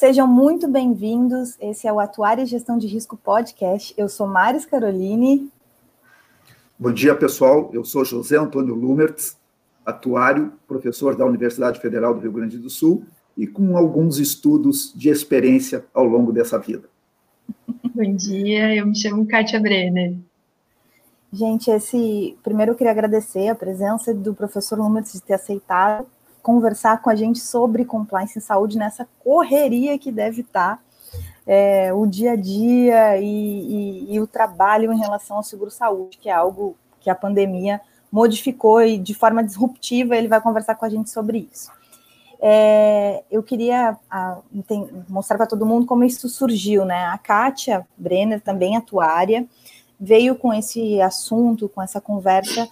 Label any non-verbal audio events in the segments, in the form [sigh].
Sejam muito bem-vindos. Esse é o Atuária e Gestão de Risco Podcast. Eu sou Maris Caroline. Bom dia, pessoal. Eu sou José Antônio Lumertz, atuário, professor da Universidade Federal do Rio Grande do Sul e com alguns estudos de experiência ao longo dessa vida. Bom dia, eu me chamo Kátia Brenner. Gente, esse primeiro eu queria agradecer a presença do professor Lumertz de ter aceitado conversar com a gente sobre compliance em saúde nessa correria que deve estar é, o dia a dia e, e, e o trabalho em relação ao seguro-saúde, que é algo que a pandemia modificou e de forma disruptiva ele vai conversar com a gente sobre isso. É, eu queria a, tem, mostrar para todo mundo como isso surgiu, né? A Kátia Brenner, também atuária, veio com esse assunto, com essa conversa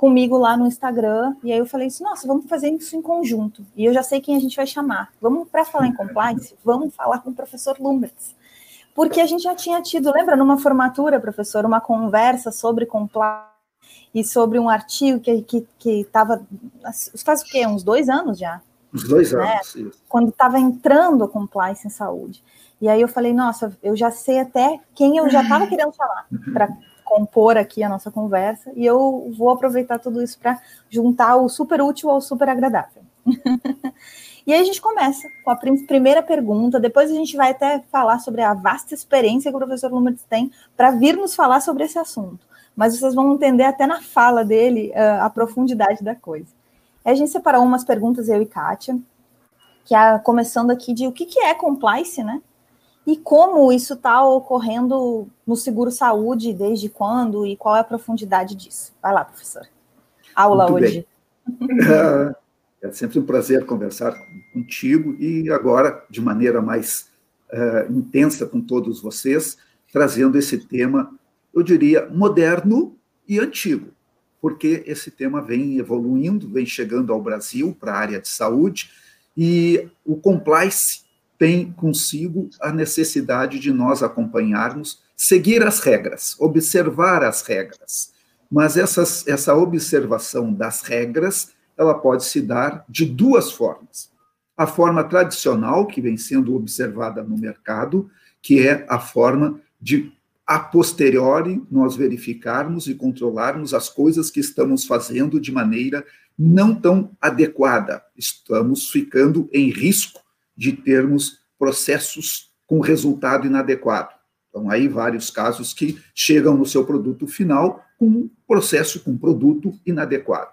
comigo lá no Instagram, e aí eu falei assim, nossa, vamos fazer isso em conjunto, e eu já sei quem a gente vai chamar. Vamos, para falar em compliance, vamos falar com o professor Lumberts, porque a gente já tinha tido, lembra, numa formatura, professor, uma conversa sobre compliance, e sobre um artigo que estava, que, que tava, faz o quê, uns dois anos já? Uns dois né? anos? Quando estava entrando a compliance em saúde. E aí eu falei, nossa, eu já sei até quem eu já estava querendo falar para compor aqui a nossa conversa e eu vou aproveitar tudo isso para juntar o super útil ao super agradável. [laughs] e aí a gente começa com a primeira pergunta, depois a gente vai até falar sobre a vasta experiência que o professor Lumertz tem para vir nos falar sobre esse assunto. Mas vocês vão entender até na fala dele uh, a profundidade da coisa. A gente separou umas perguntas, eu e Kátia, que é começando aqui de o que, que é compliance, né? E como isso está ocorrendo no seguro saúde, desde quando e qual é a profundidade disso. Vai lá, professor. Aula Muito hoje. É sempre um prazer conversar contigo e agora, de maneira mais uh, intensa com todos vocês, trazendo esse tema, eu diria, moderno e antigo, porque esse tema vem evoluindo, vem chegando ao Brasil para a área de saúde, e o compliance tem consigo a necessidade de nós acompanharmos, seguir as regras, observar as regras. Mas essas, essa observação das regras, ela pode se dar de duas formas. A forma tradicional, que vem sendo observada no mercado, que é a forma de a posteriori nós verificarmos e controlarmos as coisas que estamos fazendo de maneira não tão adequada. Estamos ficando em risco de termos processos com resultado inadequado. Então, aí vários casos que chegam no seu produto final com um processo com produto inadequado.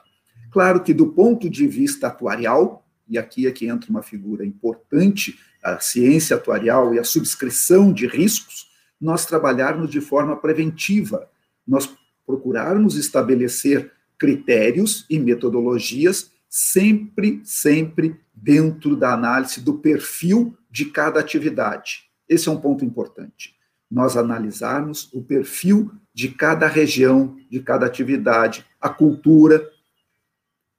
Claro que, do ponto de vista atuarial, e aqui é que entra uma figura importante, a ciência atuarial e a subscrição de riscos, nós trabalharmos de forma preventiva, nós procurarmos estabelecer critérios e metodologias sempre, sempre dentro da análise do perfil de cada atividade. Esse é um ponto importante. Nós analisarmos o perfil de cada região, de cada atividade, a cultura.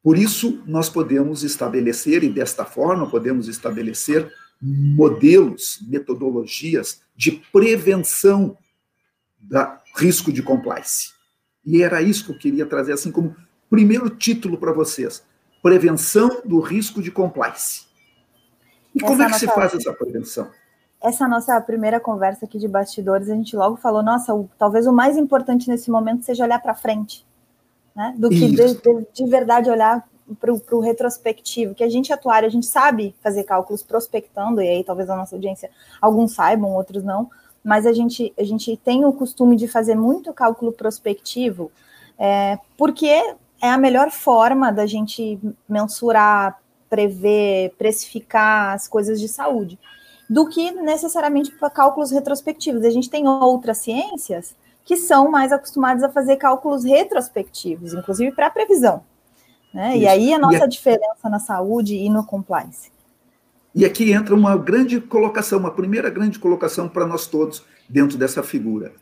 Por isso, nós podemos estabelecer, e desta forma, podemos estabelecer modelos, metodologias de prevenção do risco de compliance. E era isso que eu queria trazer, assim como primeiro título para vocês: prevenção do risco de compliance. E como essa é que nossa, se faz essa prevenção? Essa nossa primeira conversa aqui de bastidores, a gente logo falou, nossa, o, talvez o mais importante nesse momento seja olhar para frente, né? Do que de, de, de, verdade olhar para o retrospectivo, que a gente atuar, a gente sabe fazer cálculos prospectando, e aí talvez a nossa audiência, alguns saibam, outros não, mas a gente, a gente tem o costume de fazer muito cálculo prospectivo, é, porque é a melhor forma da gente mensurar, prever, precificar as coisas de saúde, do que necessariamente para cálculos retrospectivos. A gente tem outras ciências que são mais acostumadas a fazer cálculos retrospectivos, inclusive para previsão. Né? E aí a nossa e diferença na saúde e no compliance. E aqui entra uma grande colocação, uma primeira grande colocação para nós todos dentro dessa figura.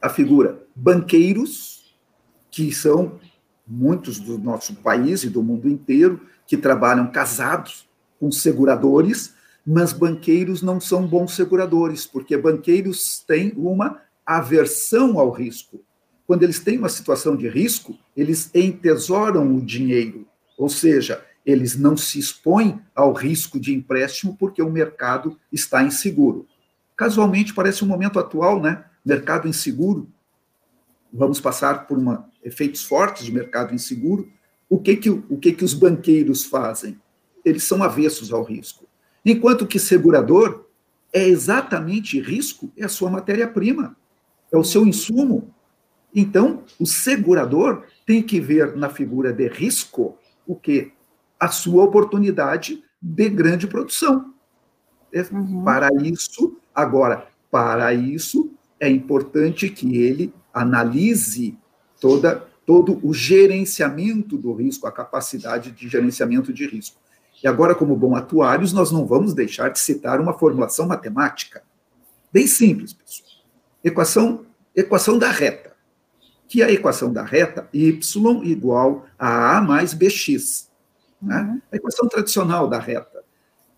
A figura banqueiros, que são muitos do nosso país e do mundo inteiro, que trabalham casados com seguradores, mas banqueiros não são bons seguradores, porque banqueiros têm uma aversão ao risco. Quando eles têm uma situação de risco, eles entesouram o dinheiro, ou seja, eles não se expõem ao risco de empréstimo porque o mercado está inseguro. Casualmente, parece um momento atual, né? Mercado inseguro. Vamos passar por uma, efeitos fortes de mercado inseguro. O que que, o que que os banqueiros fazem? Eles são avessos ao risco. Enquanto que segurador é exatamente risco, é a sua matéria-prima, é o seu insumo. Então, o segurador tem que ver na figura de risco o que? A sua oportunidade de grande produção. É, uhum. Para isso, agora, para isso, é importante que ele analise toda, todo o gerenciamento do risco, a capacidade de gerenciamento de risco. E agora, como bom atuários, nós não vamos deixar de citar uma formulação matemática. Bem simples, pessoal. Equação, equação da reta que é a equação da reta y igual a a mais bx. Né? Uhum. A equação tradicional da reta.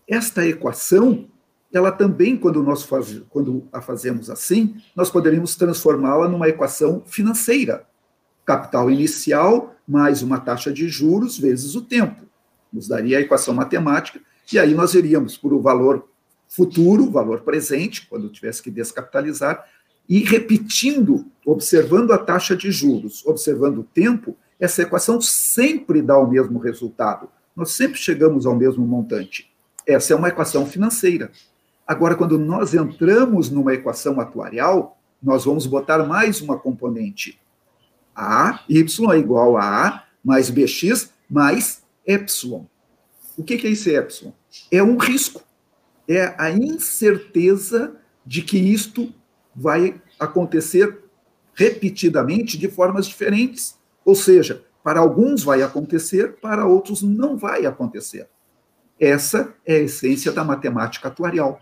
Esta equação, ela também, quando nós faz, quando a fazemos assim, nós poderíamos transformá-la numa equação financeira. Capital inicial mais uma taxa de juros vezes o tempo. Nos daria a equação matemática, e aí nós iríamos por o valor futuro, valor presente, quando tivesse que descapitalizar, e repetindo, observando a taxa de juros, observando o tempo, essa equação sempre dá o mesmo resultado. Nós sempre chegamos ao mesmo montante. Essa é uma equação financeira. Agora, quando nós entramos numa equação atuarial, nós vamos botar mais uma componente. A, y é igual a A mais bx mais epsilon. O que é esse epsilon? É um risco. É a incerteza de que isto vai acontecer repetidamente de formas diferentes. Ou seja, para alguns vai acontecer, para outros não vai acontecer. Essa é a essência da matemática atuarial.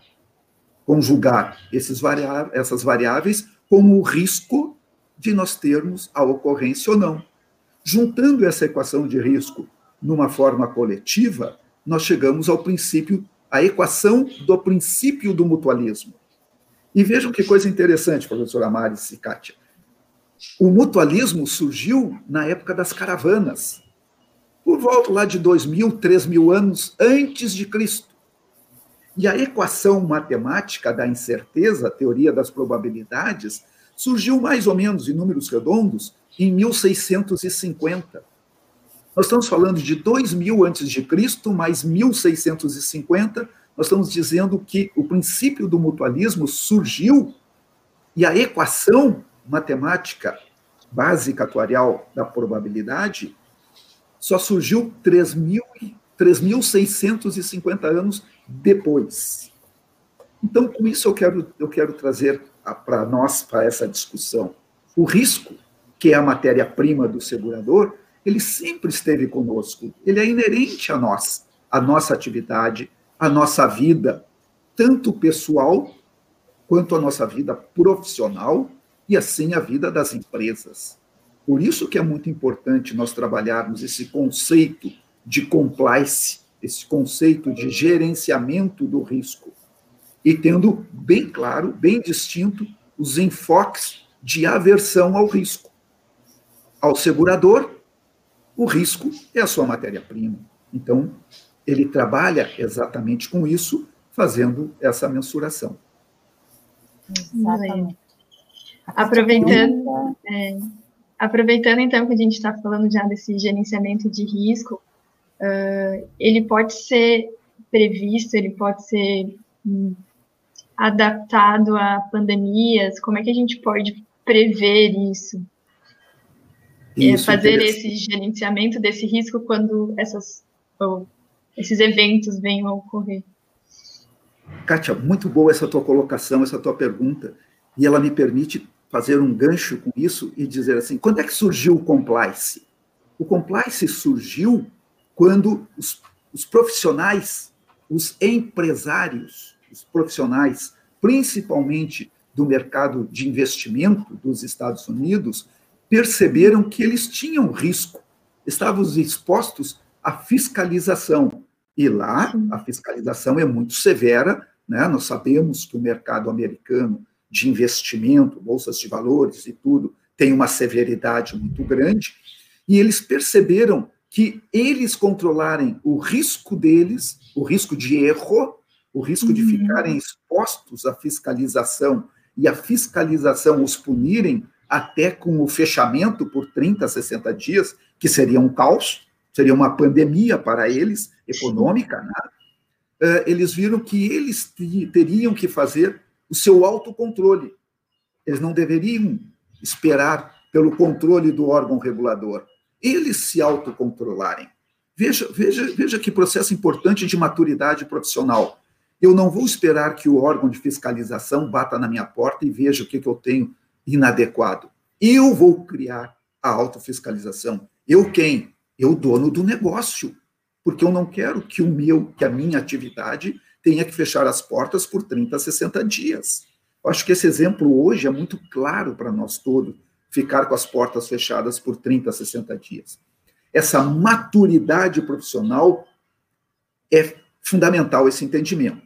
Conjugar esses variáveis, essas variáveis como o risco de nós termos a ocorrência ou não. Juntando essa equação de risco numa forma coletiva, nós chegamos ao princípio, à equação do princípio do mutualismo. E vejam que coisa interessante, professor Amares e Kátia. O mutualismo surgiu na época das caravanas, por volta lá de 2.000, 3.000 anos antes de Cristo. E a equação matemática da incerteza, a teoria das probabilidades, surgiu mais ou menos em números redondos em 1650. Nós estamos falando de 2000 antes de Cristo mais 1650 nós estamos dizendo que o princípio do mutualismo surgiu e a equação matemática básica atuarial da probabilidade só surgiu 3.650 anos depois. Então, com isso, eu quero, eu quero trazer para nós, para essa discussão, o risco, que é a matéria-prima do segurador, ele sempre esteve conosco, ele é inerente a nós, a nossa atividade, a nossa vida, tanto pessoal quanto a nossa vida profissional e assim a vida das empresas. Por isso que é muito importante nós trabalharmos esse conceito de compliance, esse conceito de gerenciamento do risco e tendo bem claro, bem distinto os enfoques de aversão ao risco. Ao segurador, o risco é a sua matéria-prima. Então, ele trabalha exatamente com isso, fazendo essa mensuração. Exatamente. Aproveitando, é, aproveitando então que a gente está falando já desse gerenciamento de risco, uh, ele pode ser previsto, ele pode ser um, adaptado a pandemias. Como é que a gente pode prever isso? É, isso é, fazer esse gerenciamento desse risco quando essas ou esses eventos venham a ocorrer. Kátia, muito boa essa tua colocação, essa tua pergunta, e ela me permite fazer um gancho com isso e dizer assim: quando é que surgiu o compliance? O compliance surgiu quando os, os profissionais, os empresários, profissionais, principalmente do mercado de investimento dos Estados Unidos, perceberam que eles tinham risco, estavam expostos à fiscalização. E lá a fiscalização é muito severa, né? Nós sabemos que o mercado americano de investimento, bolsas de valores e tudo, tem uma severidade muito grande, e eles perceberam que eles controlarem o risco deles, o risco de erro, o risco uhum. de ficarem expostos à fiscalização e a fiscalização os punirem até com o fechamento por 30, 60 dias, que seria um caos, seria uma pandemia para eles, econômica, né? Eh, eles viram que eles teriam que fazer o seu autocontrole. Eles não deveriam esperar pelo controle do órgão regulador. Eles se autocontrolarem. Veja, veja, veja que processo importante de maturidade profissional. Eu não vou esperar que o órgão de fiscalização bata na minha porta e veja o que, que eu tenho inadequado. Eu vou criar a autofiscalização. Eu quem? Eu, dono do negócio. Porque eu não quero que o meu, que a minha atividade tenha que fechar as portas por 30, 60 dias. Eu acho que esse exemplo hoje é muito claro para nós todos, ficar com as portas fechadas por 30, 60 dias. Essa maturidade profissional é fundamental esse entendimento.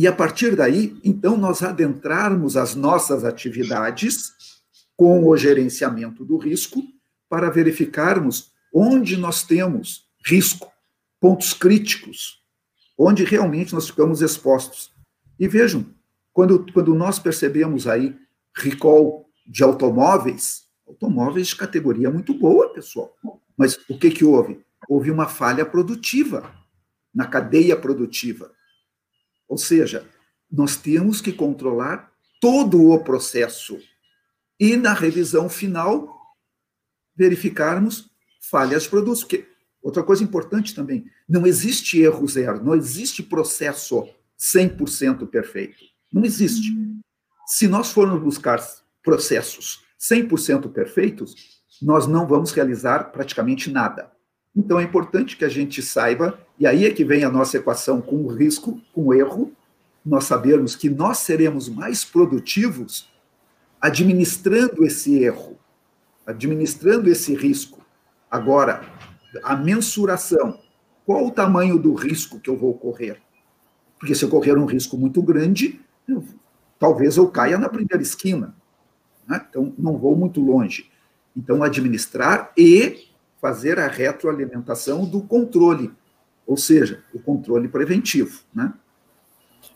E a partir daí, então, nós adentrarmos as nossas atividades com o gerenciamento do risco para verificarmos onde nós temos risco, pontos críticos, onde realmente nós ficamos expostos. E vejam, quando, quando nós percebemos aí recall de automóveis, automóveis de categoria muito boa, pessoal. Mas o que, que houve? Houve uma falha produtiva na cadeia produtiva. Ou seja, nós temos que controlar todo o processo e, na revisão final, verificarmos falhas de produtos. Porque, outra coisa importante também, não existe erro zero, não existe processo 100% perfeito. Não existe. Se nós formos buscar processos 100% perfeitos, nós não vamos realizar praticamente nada. Então é importante que a gente saiba, e aí é que vem a nossa equação com o risco, com o erro, nós sabermos que nós seremos mais produtivos administrando esse erro, administrando esse risco. Agora, a mensuração. Qual o tamanho do risco que eu vou correr? Porque se eu correr um risco muito grande, eu, talvez eu caia na primeira esquina. Né? Então, não vou muito longe. Então, administrar e fazer a retroalimentação do controle, ou seja, o controle preventivo. Né?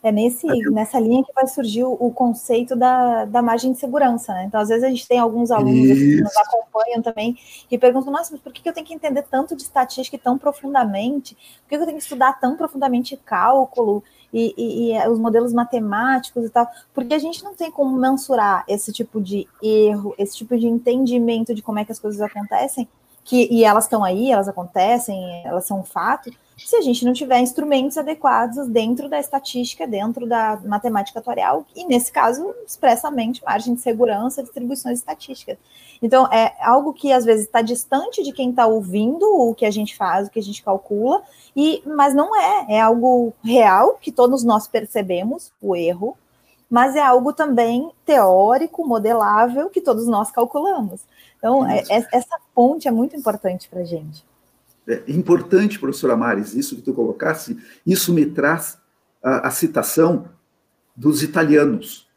É nesse, nessa linha que vai surgir o, conceito da, da margem de segurança, né? Então, às vezes, a gente tem alguns alunos que nos acompanham também e perguntam, nossa, mas por que eu tenho que entender tanto de estatística tão profundamente? Por que eu tenho que estudar tão profundamente cálculo e, e, e os modelos matemáticos e tal? Porque a gente não tem como mensurar esse tipo de erro, esse tipo de entendimento de como é que as coisas acontecem, que, e elas estão aí, elas acontecem, elas são um fato, se a gente não tiver instrumentos adequados dentro da estatística, dentro da matemática atuarial, e nesse caso, expressamente, margem de segurança, distribuições estatísticas. Então, é algo que às vezes está distante de quem está ouvindo o que a gente faz, o que a gente calcula, e mas não é, é algo real que todos nós percebemos o erro, mas é algo também teórico, modelável, que todos nós calculamos. Então, é, é, essa ponte é muito importante para a gente. É importante, professora Mares, isso que tu colocasse, isso me traz a, a citação dos italianos.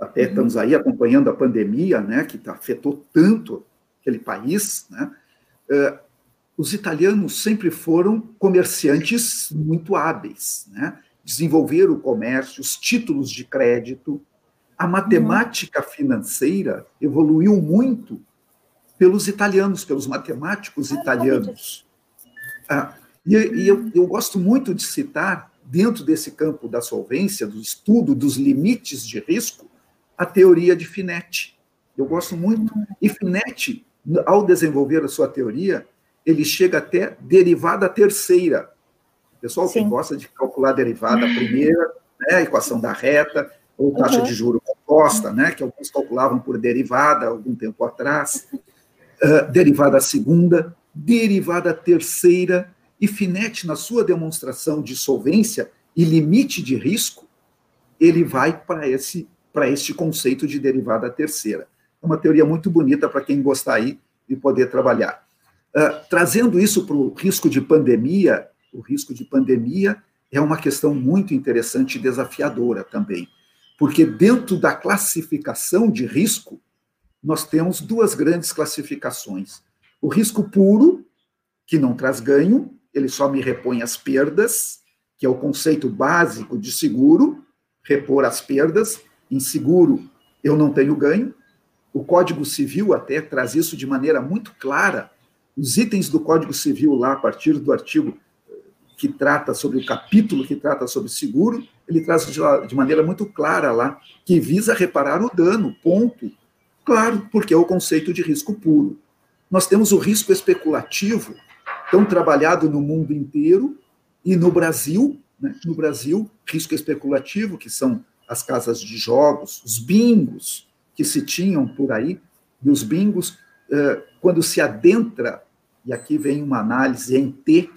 Até uhum. estamos aí acompanhando a pandemia, né, que tá, afetou tanto aquele país, né? Uh, os italianos sempre foram comerciantes muito hábeis, né? Desenvolveram o comércio, os títulos de crédito, a matemática uhum. financeira evoluiu muito pelos italianos, pelos matemáticos italianos. Ah, e, e eu, eu gosto muito de citar, dentro desse campo da solvência, do estudo dos limites de risco, a teoria de Finetti. Eu gosto muito. E Finetti, ao desenvolver a sua teoria, ele chega até derivada terceira. Pessoal, Sim. quem gosta de calcular derivada primeira, né, equação da reta, ou taxa uhum. de juro composta, né, que alguns calculavam por derivada algum tempo atrás uh, derivada segunda, derivada terceira, e Finetti, na sua demonstração de solvência e limite de risco, ele vai para esse para este conceito de derivada terceira. É uma teoria muito bonita para quem gostar aí de poder trabalhar. Uh, trazendo isso para o risco de pandemia, o risco de pandemia é uma questão muito interessante e desafiadora também, porque dentro da classificação de risco, nós temos duas grandes classificações. O risco puro, que não traz ganho, ele só me repõe as perdas, que é o conceito básico de seguro, repor as perdas. Em seguro, eu não tenho ganho. O Código Civil até traz isso de maneira muito clara. Os itens do Código Civil, lá, a partir do artigo que trata sobre o capítulo que trata sobre seguro, ele traz de maneira muito clara lá, que visa reparar o dano, ponto. Claro, porque é o conceito de risco puro. Nós temos o risco especulativo, tão trabalhado no mundo inteiro, e no Brasil, né, no Brasil, risco especulativo, que são as casas de jogos, os bingos que se tinham por aí, e os bingos, eh, quando se adentra, e aqui vem uma análise em T,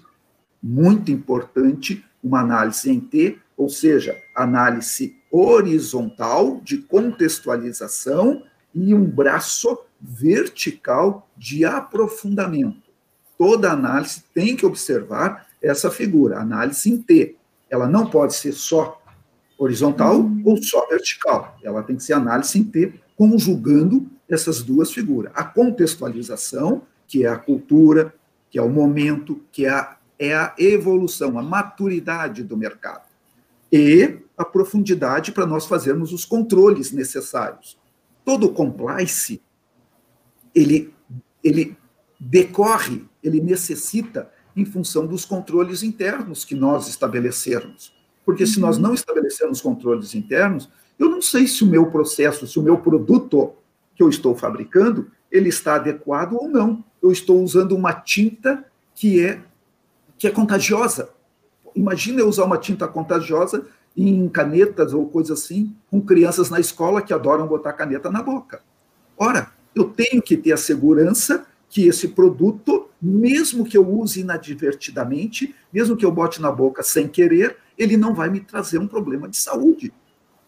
muito importante, uma análise em T, ou seja, análise horizontal de contextualização e um braço vertical de aprofundamento. Toda análise tem que observar essa figura, análise em T. Ela não pode ser só horizontal uhum. ou só vertical. Ela tem que ser análise em T, conjugando essas duas figuras. A contextualização, que é a cultura, que é o momento, que é a, é a evolução, a maturidade do mercado. E a profundidade para nós fazermos os controles necessários. Todo compliance, ele, ele decorre, ele necessita em função dos controles internos que nós estabelecermos. Porque se nós uhum. não estabelecermos controles internos, eu não sei se o meu processo, se o meu produto que eu estou fabricando, ele está adequado ou não. Eu estou usando uma tinta que é que é contagiosa. Imagina eu usar uma tinta contagiosa em canetas ou coisa assim, com crianças na escola que adoram botar caneta na boca. Ora, eu tenho que ter a segurança que esse produto, mesmo que eu use inadvertidamente, mesmo que eu bote na boca sem querer, ele não vai me trazer um problema de saúde.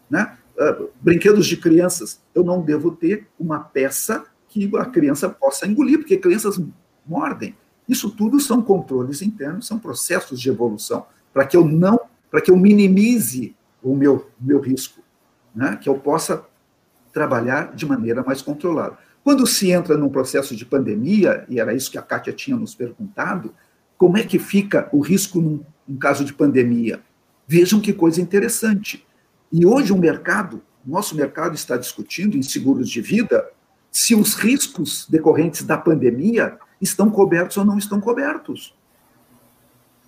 Né? Uh, brinquedos de crianças, eu não devo ter uma peça que a criança possa engolir, porque crianças mordem. Isso tudo são controles internos, são processos de evolução, para que eu não, para que eu minimize o meu, meu risco, né? que eu possa trabalhar de maneira mais controlada. Quando se entra num processo de pandemia, e era isso que a Kátia tinha nos perguntado, como é que fica o risco num, num caso de pandemia? Vejam que coisa interessante. E hoje o mercado, nosso mercado está discutindo em seguros de vida se os riscos decorrentes da pandemia estão cobertos ou não estão cobertos.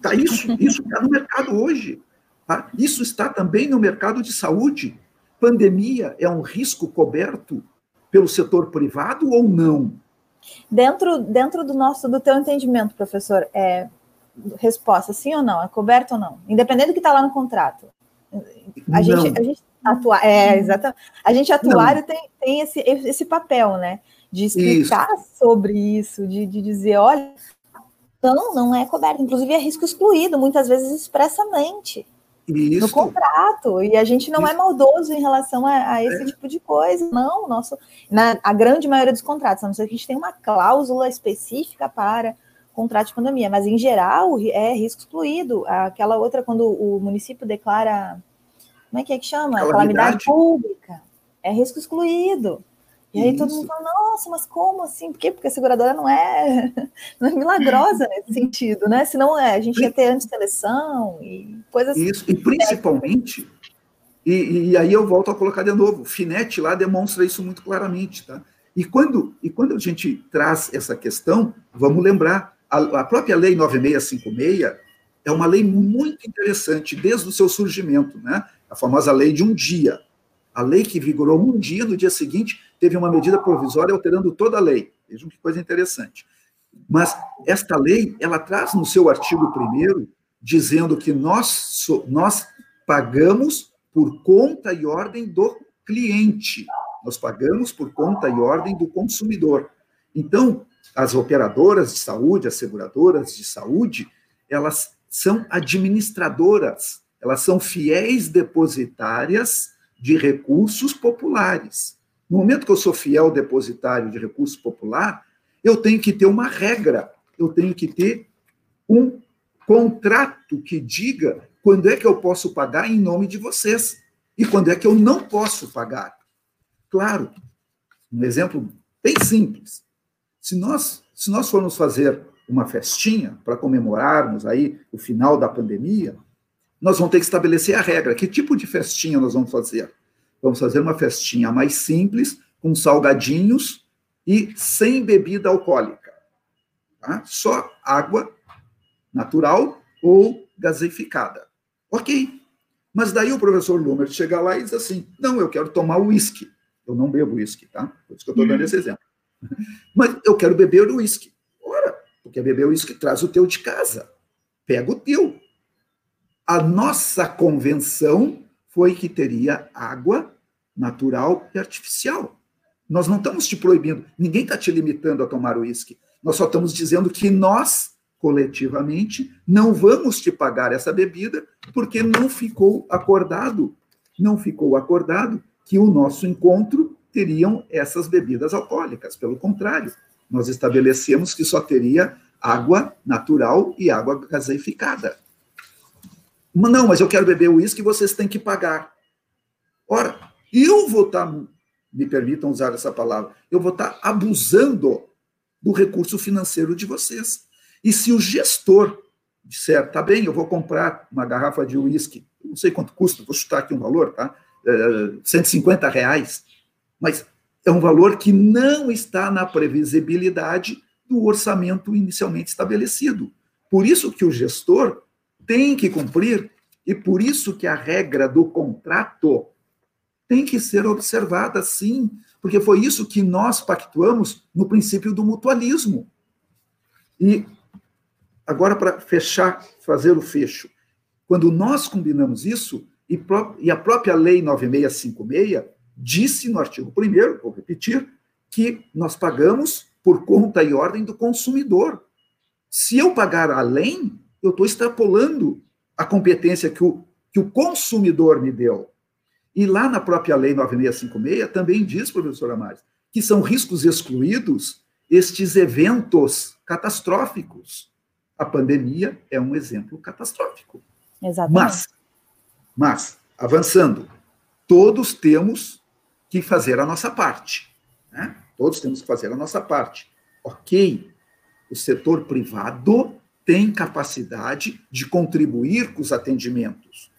Tá isso, isso está no mercado hoje. Tá? Isso está também no mercado de saúde. Pandemia é um risco coberto pelo setor privado ou não? Dentro, dentro do nosso, do teu entendimento, professor, é resposta sim ou não? É coberto ou não? Independente do que está lá no contrato. A gente, a gente atua, é, exatamente. A gente atuário tem, tem esse, esse papel, né? De explicar isso. sobre isso, de, de dizer, olha, não, não é coberto. Inclusive é risco excluído, muitas vezes expressamente. Isso. no contrato. E a gente não é Isso. é maldoso em relação a, a esse é. tipo de coisa. Não, nosso, na a grande maioria dos contratos, a não ser que a gente tem uma cláusula específica para contrato de pandemia, mas em geral é risco excluído. Aquela outra, quando o município declara. Como é que é que chama? Calamidade, Calamidade pública. É risco excluído. E aí Isso. todo mundo fala, nossa, mas como assim? Por quê? Porque a seguradora não é, [laughs] não é milagrosa [laughs] nesse sentido, né? Senão é, a gente ia ter antisseleção e coisas Isso, e principalmente, e, e, aí eu volto a colocar de novo, o Finete lá demonstra isso muito claramente, tá? E quando, e quando a gente traz essa questão, vamos lembrar, a, a própria Lei 9656 é uma lei muito interessante desde o seu surgimento, né? A famosa lei de um dia. A lei que vigorou um dia, no dia seguinte, teve uma medida provisória alterando toda a lei. Vejam que coisa interessante. Mas esta lei, ela traz no seu artigo 1 dizendo que nós, nós pagamos por conta e ordem do cliente. Nós pagamos por conta e ordem do consumidor. Então, as operadoras de saúde, as seguradoras de saúde, elas são administradoras, elas são fiéis depositárias de recursos populares. No momento que eu sou fiel depositário de recurso popular, eu tenho que ter uma regra, eu tenho que ter um contrato que diga quando é que eu posso pagar em nome de vocês e quando é que eu não posso pagar. Claro, um exemplo bem simples. Se nós, se nós formos fazer uma festinha para comemorarmos aí o final da pandemia, nós vamos ter que estabelecer a regra. Que tipo de festinha nós vamos fazer? Vamos fazer uma festinha mais simples, com salgadinhos e sem bebida alcoólica. Tá? Só água natural ou gaseificada. Ok. Mas daí o professor Lumer chega lá e diz assim: não, eu quero tomar uísque. Eu não bebo uísque, tá? Por isso que eu estou dando esse exemplo. [laughs] Mas eu quero beber uísque. Ora, porque beber uísque traz o teu de casa. Pega o teu. A nossa convenção foi que teria água natural e artificial. Nós não estamos te proibindo, ninguém está te limitando a tomar uísque. Nós só estamos dizendo que nós, coletivamente, não vamos te pagar essa bebida porque não ficou acordado, não ficou acordado que o nosso encontro teriam essas bebidas alcoólicas. Pelo contrário, nós estabelecemos que só teria água natural e água gaseificada. Não, mas eu quero beber uísque e vocês têm que pagar. Ora, eu vou estar, tá, me permitam usar essa palavra, eu vou estar tá abusando do recurso financeiro de vocês. E se o gestor disser, tá bem, eu vou comprar uma garrafa de uísque, não sei quanto custa, vou chutar aqui um valor, tá? É, 150 reais mas é um valor que não está na previsibilidade do orçamento inicialmente estabelecido. Por isso que o gestor tem que cumprir e por isso que a regra do contrato tem que ser observada sim, porque foi isso que nós pactuamos no princípio do mutualismo. E agora para fechar, fazer o fecho. Quando nós combinamos isso, e, a própria lei 9656 disse no artigo 1, vou repetir, que nós pagamos por conta e ordem do consumidor. Se eu pagar além, eu estou extrapolando a competência que o, que o consumidor me deu. E lá na própria lei 9656 também diz, professor Amares, que são riscos excluídos estes eventos catastróficos. A pandemia é um exemplo catastrófico. Exatamente. Mas, mas avançando, todos temos que fazer a nossa parte. Né? Todos temos que fazer a nossa parte. Ok, o setor privado tem capacidade de contribuir com os atendimentos.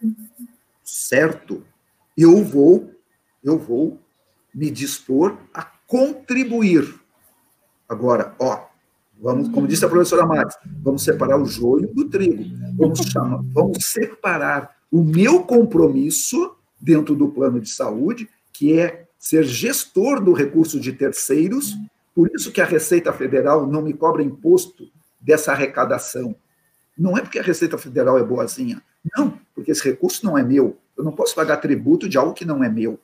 Certo? Eu vou, eu vou me dispor a contribuir. Agora, ó, vamos, como disse a professora Maris, vamos separar o joio do trigo. Vamos chamar, vamos separar o meu compromisso dentro do plano de saúde, que é ser gestor do recurso de terceiros, por isso que a Receita Federal não me cobra imposto dessa arrecadação. Não é porque a Receita Federal é boazinha, não, porque esse recurso não é meu. Eu não posso pagar tributo de algo que não é meu.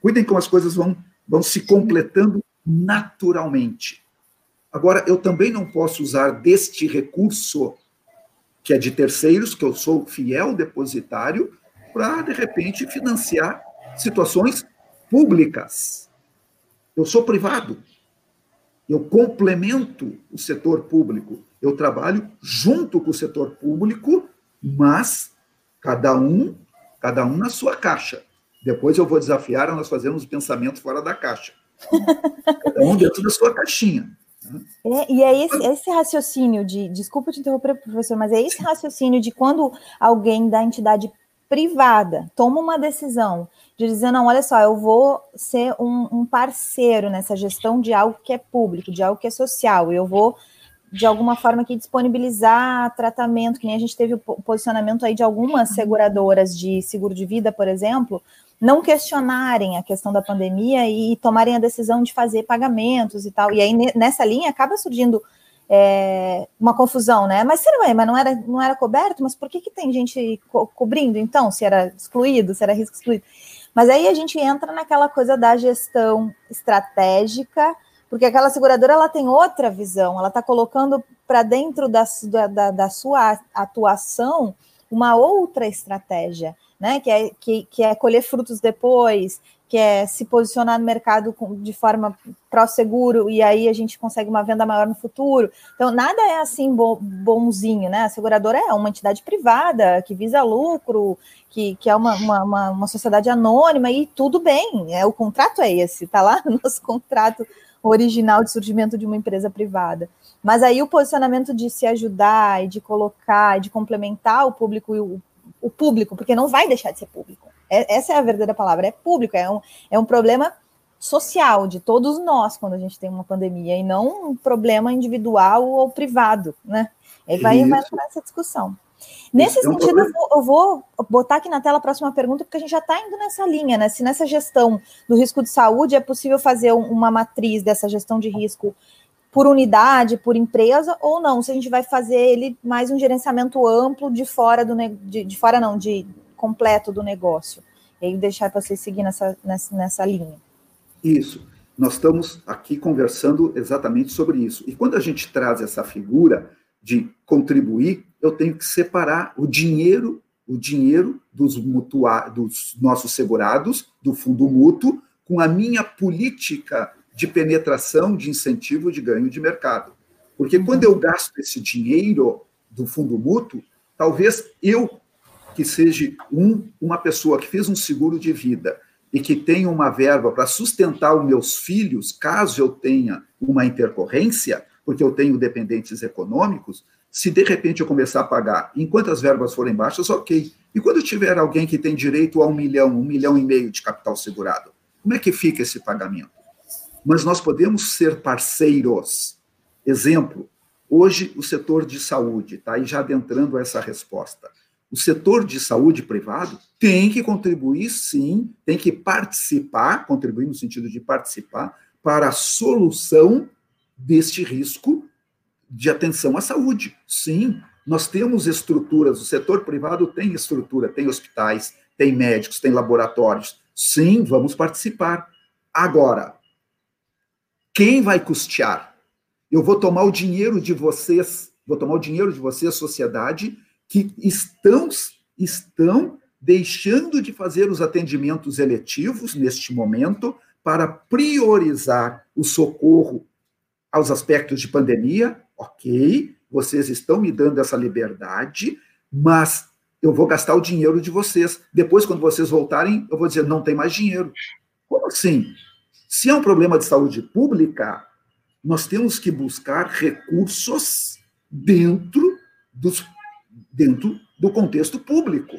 Cuidem como as coisas vão, vão se completando naturalmente. Agora, eu também não posso usar deste recurso, que é de terceiros, que eu sou fiel depositário, para, de repente, financiar situações públicas. Eu sou privado. Eu complemento o setor público. Eu trabalho junto com o setor público, mas cada um, cada um na sua caixa. Depois eu vou desafiar a nós fazermos pensamento fora da caixa. Cada um dentro da sua caixinha. É, e é esse, esse, raciocínio de, desculpa te interromper, professor, mas é esse raciocínio de quando alguém da entidade privada toma uma decisão de dizer, não, olha só, eu vou ser um, um, parceiro nessa gestão de algo que é público, de algo que é social, eu vou, de alguma forma, aqui disponibilizar tratamento, que nem a gente teve o posicionamento aí de algumas uhum. seguradoras de seguro de vida, por exemplo, não questionarem a questão da pandemia e tomarem a decisão de fazer pagamentos e tal. E aí, nessa linha, acaba surgindo é, uma confusão, né? Mas será, mas não era, não era coberto, mas por que, que tem gente co cobrindo então? Se era excluído, se era risco excluído. Mas aí a gente entra naquela coisa da gestão estratégica, porque aquela seguradora ela tem outra visão, ela está colocando para dentro da, da, da sua atuação uma outra estratégia, né? Que é, que, que é colher frutos depois, que é se posicionar no mercado de forma pró-seguro e aí a gente consegue uma venda maior no futuro. Então, nada é assim bonzinho, né? A seguradora é uma entidade privada que visa lucro, que, que é uma, uma, uma sociedade anônima e tudo bem, é, o contrato é esse, tá lá [laughs] no nosso contrato original de surgimento de uma empresa privada. Mas aí o posicionamento de se ajudar e de colocar, de complementar o público e o, o público, porque não vai deixar de ser público. É, essa é a verdadeira palavra, é público, é um, é um problema social de todos nós quando a gente tem uma pandemia, e não um problema individual ou privado, né? Aí vai, vai entrar essa discussão. Nesse então, sentido, eu vou, eu vou, botar aqui na tela a próxima pergunta, porque a gente já está indo nessa linha, né? Se nessa gestão do risco de saúde é possível fazer uma matriz dessa gestão de risco por unidade, por empresa, ou não, se a gente vai fazer ele mais um gerenciamento amplo de fora do de, de fora não, de completo do negócio. E aí deixar para vocês seguir nessa, nessa, nessa linha. Isso. Nós estamos aqui conversando exatamente sobre isso. E quando a gente traz essa figura de contribuir, eu tenho que separar o dinheiro, o dinheiro dos, mutua, dos nossos segurados, do fundo mútuo, com a minha política de penetração, de incentivo de ganho de mercado. Porque uhum. quando eu gasto esse dinheiro do fundo mútuo, talvez eu, que seja um, uma pessoa que fez um seguro de vida e que tenha uma verba para sustentar os meus filhos, caso eu tenha uma intercorrência, porque eu tenho dependentes econômicos, se de repente eu começar a pagar, enquanto as verbas forem baixas, ok. E quando tiver alguém que tem direito a um milhão, um milhão e meio de capital segurado, como é que fica esse pagamento? Mas nós podemos ser parceiros. Exemplo, hoje o setor de saúde, está aí já adentrando essa resposta. O setor de saúde privado tem que contribuir, sim, tem que participar, contribuir no sentido de participar, para a solução deste risco de atenção à saúde. Sim, nós temos estruturas, o setor privado tem estrutura, tem hospitais, tem médicos, tem laboratórios. Sim, vamos participar. Agora, quem vai custear? Eu vou tomar o dinheiro de vocês, vou tomar o dinheiro de vocês, sociedade, que estão, estão deixando de fazer os atendimentos eletivos neste momento para priorizar o socorro aos aspectos de pandemia, ok, vocês estão me dando essa liberdade, mas eu vou gastar o dinheiro de vocês. Depois, quando vocês voltarem, eu vou dizer, não tem mais dinheiro. Como assim? Se é um problema de saúde pública, nós temos que buscar recursos dentro, dos, dentro do contexto público.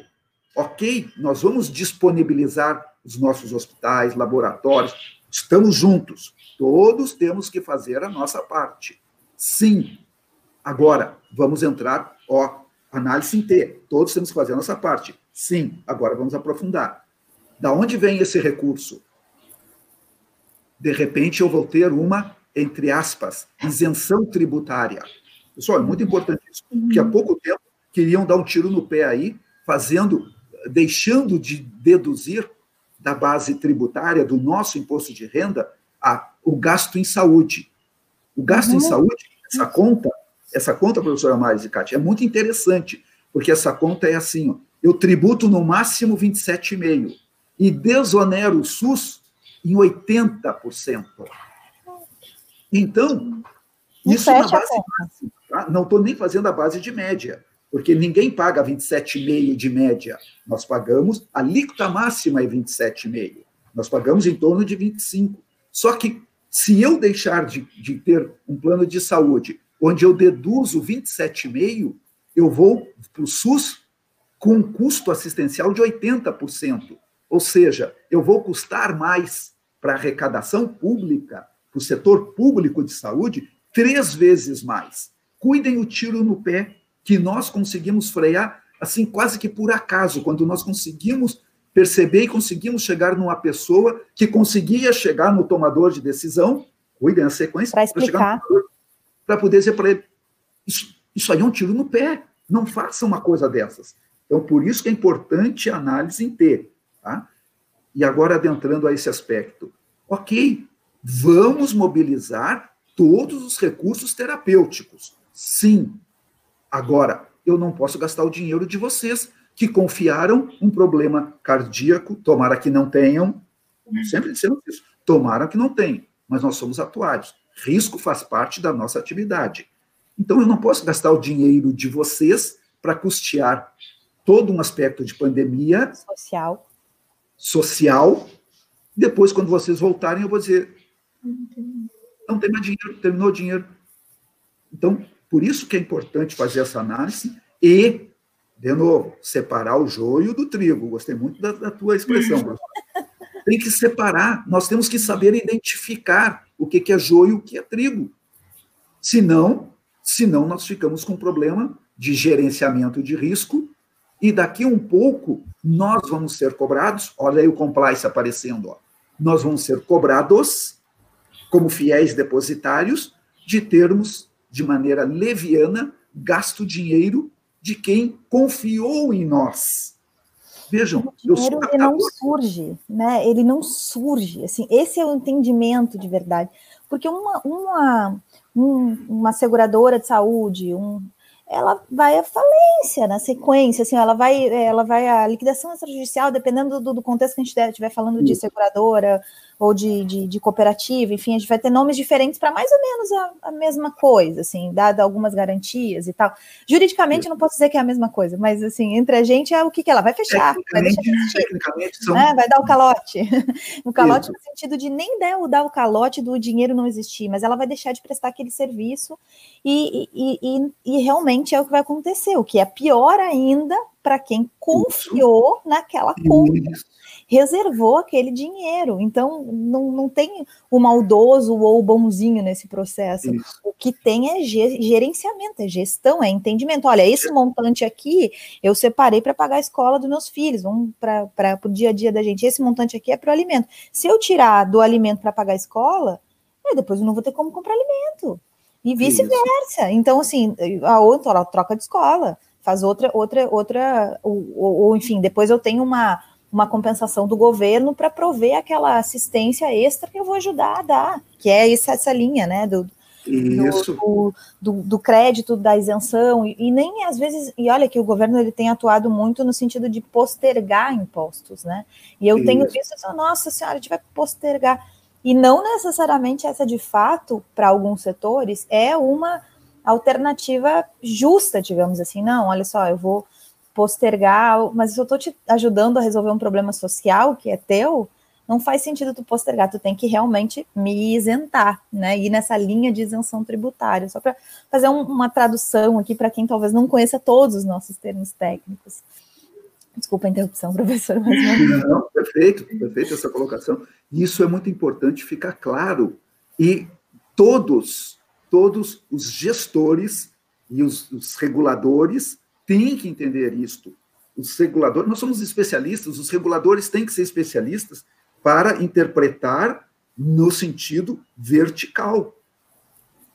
Ok, nós vamos disponibilizar os nossos hospitais, laboratórios, estamos juntos. Todos temos que fazer a nossa parte. Sim. Agora, vamos entrar, ó, análise em T. Todos temos que fazer a nossa parte. Sim. Agora vamos aprofundar. Da onde vem esse recurso? De repente eu vou ter uma, entre aspas, isenção tributária. Pessoal, é muito importante isso, porque há pouco tempo queriam dar um tiro no pé aí, fazendo, deixando de deduzir da base tributária do nosso imposto de renda a, o gasto em saúde. O gasto uhum. em saúde, essa conta, essa conta, professora Maris e Cátia, é muito interessante, porque essa conta é assim, ó, eu tributo no máximo 27,5% e desonero o SUS em 80%. Então, isso na base máxima, tá? não estou nem fazendo a base de média, porque ninguém paga 27,5% de média. Nós pagamos, a alíquota máxima é 27,5%. Nós pagamos em torno de 25%. Só que se eu deixar de, de ter um plano de saúde onde eu deduzo 27,5%, eu vou para o SUS com um custo assistencial de 80%. Ou seja, eu vou custar mais para a arrecadação pública, para o setor público de saúde, três vezes mais. Cuidem o tiro no pé, que nós conseguimos frear, assim, quase que por acaso, quando nós conseguimos perceber e conseguimos chegar numa pessoa que conseguia chegar no tomador de decisão, cuidem a sequência, para explicar. Para poder dizer para ele: isso, isso aí é um tiro no pé, não faça uma coisa dessas. Então, por isso que é importante a análise em T. Tá? E agora, adentrando a esse aspecto, ok, vamos mobilizar todos os recursos terapêuticos. Sim. Agora, eu não posso gastar o dinheiro de vocês que confiaram um problema cardíaco, tomara que não tenham, sempre dizendo isso, tomara que não tenham, mas nós somos atuários. Risco faz parte da nossa atividade. Então, eu não posso gastar o dinheiro de vocês para custear todo um aspecto de pandemia social. Social. Depois, quando vocês voltarem, eu vou dizer: não tem mais dinheiro, terminou o dinheiro. Então, por isso que é importante fazer essa análise e, de novo, separar o joio do trigo. Gostei muito da, da tua expressão. tem que separar, nós temos que saber identificar o que, que é joio e o que é trigo. Senão, senão nós ficamos com um problema de gerenciamento de risco e daqui um pouco nós vamos ser cobrados, olha aí o compliance aparecendo, ó. nós vamos ser cobrados como fiéis depositários de termos de maneira leviana gasto dinheiro de quem confiou em nós. Vejam, o dinheiro ele não surge, né? Ele não surge. Assim, esse é o entendimento de verdade, porque uma uma um, uma seguradora de saúde, um, ela vai à falência na sequência, assim, ela vai, ela vai à liquidação extrajudicial, dependendo do, do contexto que a gente estiver falando de seguradora ou de, de, de, cooperativa, enfim, a gente vai ter nomes diferentes para mais ou menos a, a, mesma coisa, assim, dada algumas garantias e tal. Juridicamente, eu não posso dizer que é a mesma coisa, mas, assim, entre a gente é o que, que ela vai fechar, vai deixar de existir, são... né? vai dar o calote. [laughs] o calote Isso. no sentido de nem der, dar o calote do dinheiro não existir, mas ela vai deixar de prestar aquele serviço e, e, e, e realmente é o que vai acontecer, o que é pior ainda para quem confiou Isso. naquela conta. Isso reservou aquele dinheiro. Então, não, não tem o maldoso ou o bonzinho nesse processo. Isso. O que tem é gerenciamento, é gestão, é entendimento. Olha, esse montante aqui eu separei para pagar a escola dos meus filhos, vamos para o dia a dia da gente. Esse montante aqui é para o alimento. Se eu tirar do alimento para pagar a escola, depois eu não vou ter como comprar alimento. E vice-versa. Então, assim, a outra, ela troca de escola, faz outra, outra, outra, ou, ou, enfim, depois eu tenho uma uma compensação do governo para prover aquela assistência extra que eu vou ajudar a dar, que é essa, essa linha, né, do, do, do, do, crédito, da isenção, e, e, nem às vezes, e olha que o governo ele tem atuado muito no sentido de postergar impostos, né? E eu Isso. tenho visto nossa senhora, a gente vai postergar. E não necessariamente essa de fato, para alguns setores, é uma alternativa justa, digamos assim. Não, olha só, eu vou postergar, mas eu estou te ajudando a resolver um problema social que é teu, não faz sentido tu postergar, tu tem que realmente me isentar, né? Ir nessa linha de isenção tributária, só para fazer um, uma tradução aqui para quem talvez não conheça todos os nossos termos técnicos. Desculpa a interrupção, [laughs] professor. Mas não, perfeito, perfeito essa colocação. Isso é muito importante ficar claro. E todos, todos os gestores e os, os reguladores tem que entender isto. Os reguladores, nós somos especialistas, os reguladores têm que ser especialistas para interpretar no sentido vertical,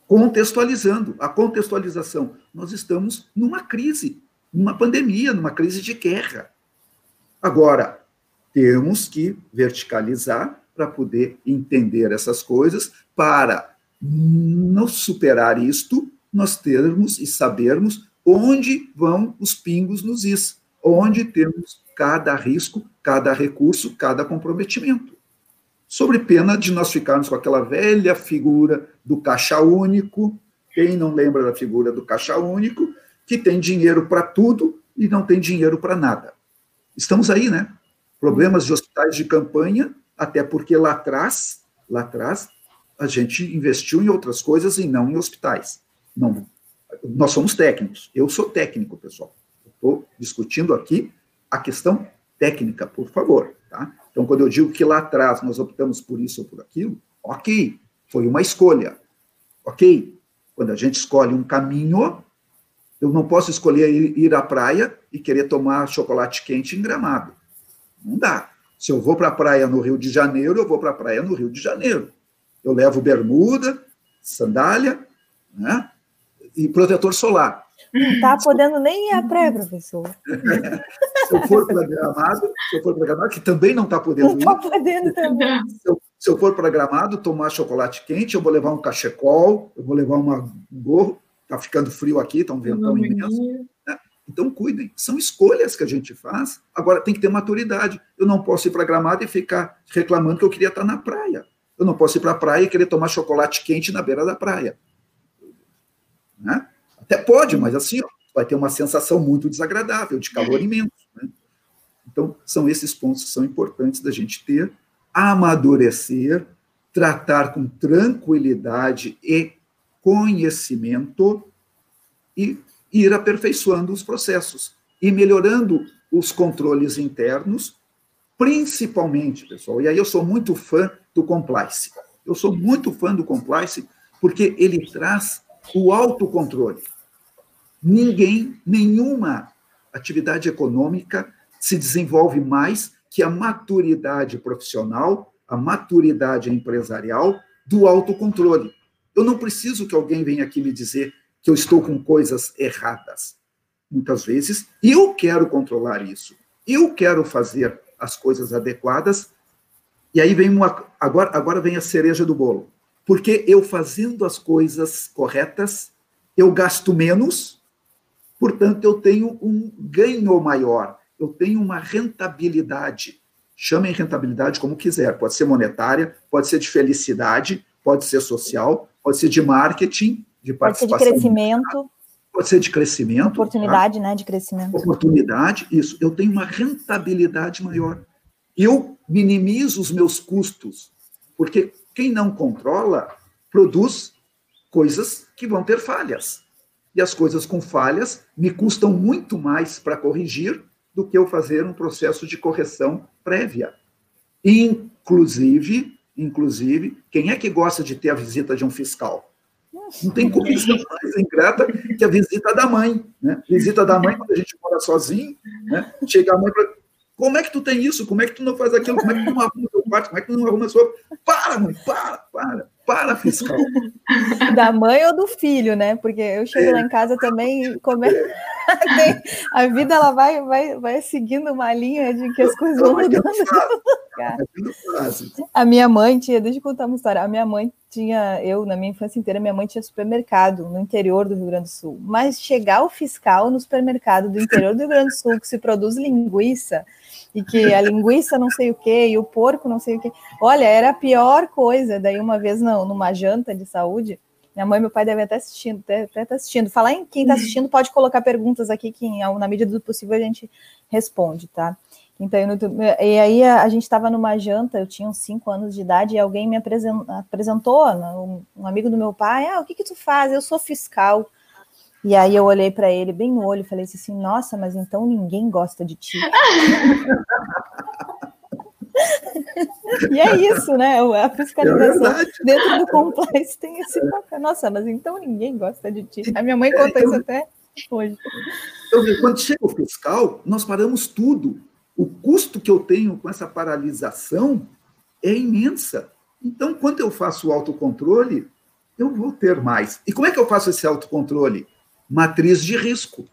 contextualizando. A contextualização. Nós estamos numa crise, numa pandemia, numa crise de guerra. Agora, temos que verticalizar para poder entender essas coisas, para não superar isto, nós termos e sabermos onde vão os pingos nos is, onde temos cada risco, cada recurso, cada comprometimento. Sobre pena de nós ficarmos com aquela velha figura do caixa único, quem não lembra da figura do caixa único, que tem dinheiro para tudo e não tem dinheiro para nada. Estamos aí, né? Problemas de hospitais de campanha, até porque lá atrás, lá atrás, a gente investiu em outras coisas e não em hospitais. Não nós somos técnicos. Eu sou técnico, pessoal. Estou discutindo aqui a questão técnica, por favor. Tá? Então, quando eu digo que lá atrás nós optamos por isso ou por aquilo, ok, foi uma escolha. Ok, quando a gente escolhe um caminho, eu não posso escolher ir, à praia e querer tomar chocolate quente em gramado. Não dá. Se eu vou para a praia no Rio de Janeiro, eu vou para a praia no Rio de Janeiro. Eu levo bermuda, sandália, né? e protetor solar. Não está podendo nem ir à pré, professor. se eu for para Gramado, se eu for para Gramado, que também não está podendo não Está podendo também. Se eu, se eu for para Gramado tomar chocolate quente, eu vou levar um cachecol, eu vou levar uma, um gorro, está ficando frio aqui, está um ventão imenso. Né? Então, cuidem, são escolhas que a gente faz. Agora, tem que ter maturidade. Eu não posso ir para Gramado e ficar reclamando que eu queria estar na praia. Eu não posso ir para a praia e querer tomar chocolate quente na beira da praia. Né? Até pode, mas assim, ó, vai ter uma sensação muito desagradável, de calor imenso. Né? Então, são esses pontos que são importantes da gente ter, amadurecer tratar com tranquilidade e conhecimento e ir aperfeiçoando os processos e melhorando os controles internos, principalmente, pessoal. E aí eu sou muito fã do compliance. Eu sou muito fã do compliance porque ele traz o autocontrole. Ninguém, nenhuma atividade econômica se desenvolve mais que a maturidade profissional, a maturidade empresarial do autocontrole. Eu não preciso que alguém venha aqui me dizer que eu estou com coisas erradas. Muitas vezes eu quero controlar isso. Eu quero fazer as coisas adequadas. E aí vem uma agora agora vem a cereja do bolo. Porque eu fazendo as coisas corretas, eu gasto menos, portanto eu tenho um ganho maior, eu tenho uma rentabilidade. Chamem rentabilidade como quiser, pode ser monetária, pode ser de felicidade, pode ser social, pode ser de marketing, de participação. Pode ser de crescimento. Pode ser de crescimento. Oportunidade, tá? né, de crescimento. Oportunidade, isso. Eu tenho uma rentabilidade maior. Eu minimizo os meus custos, porque quem não controla produz coisas que vão ter falhas. E as coisas com falhas me custam muito mais para corrigir do que eu fazer um processo de correção prévia. Inclusive, inclusive, quem é que gosta de ter a visita de um fiscal? Não tem coisa mais ingrata que a visita da mãe. Né? Visita da mãe, quando a gente mora sozinho, né? chega a mãe para. Como é que tu tem isso? Como é que tu não faz aquilo? Como é que tu não arruma teu quarto? Como é que tu não arruma a sua. Para, mãe, para, para, para, fiscal. [laughs] Da mãe ou do filho, né? Porque eu chego é. lá em casa também come... [laughs] a vida ela vai, vai, vai seguindo uma linha de que as coisas vão mudando. [laughs] A minha mãe tinha, deixa eu contar uma história. A minha mãe tinha, eu na minha infância inteira, minha mãe tinha supermercado no interior do Rio Grande do Sul. Mas chegar o fiscal no supermercado do interior do Rio Grande do Sul que se produz linguiça e que a linguiça não sei o que e o porco não sei o que. Olha, era a pior coisa. Daí uma vez não, numa janta de saúde, minha mãe e meu pai devem até assistindo, até, até tá assistindo. Falar em quem está assistindo, pode colocar perguntas aqui que na medida do possível a gente responde, tá? Então, e aí a, gente estava numa janta, eu tinha uns cinco anos de idade, e alguém me apresentou, né, um, amigo do meu pai, ah, o que que tu faz? Eu sou fiscal. E aí eu olhei para ele bem no olho e falei assim, nossa, mas então ninguém gosta de ti. [laughs] e é isso, né? A fiscalização é dentro do compliance tem esse papel. Nossa, mas então ninguém gosta de ti. A minha mãe conta isso até hoje. Então, quando chega o fiscal, nós paramos tudo. O custo que eu tenho com essa paralisação é imensa. Então, quando eu faço o autocontrole, eu vou ter mais. E como é que eu faço esse autocontrole? Matriz de risco.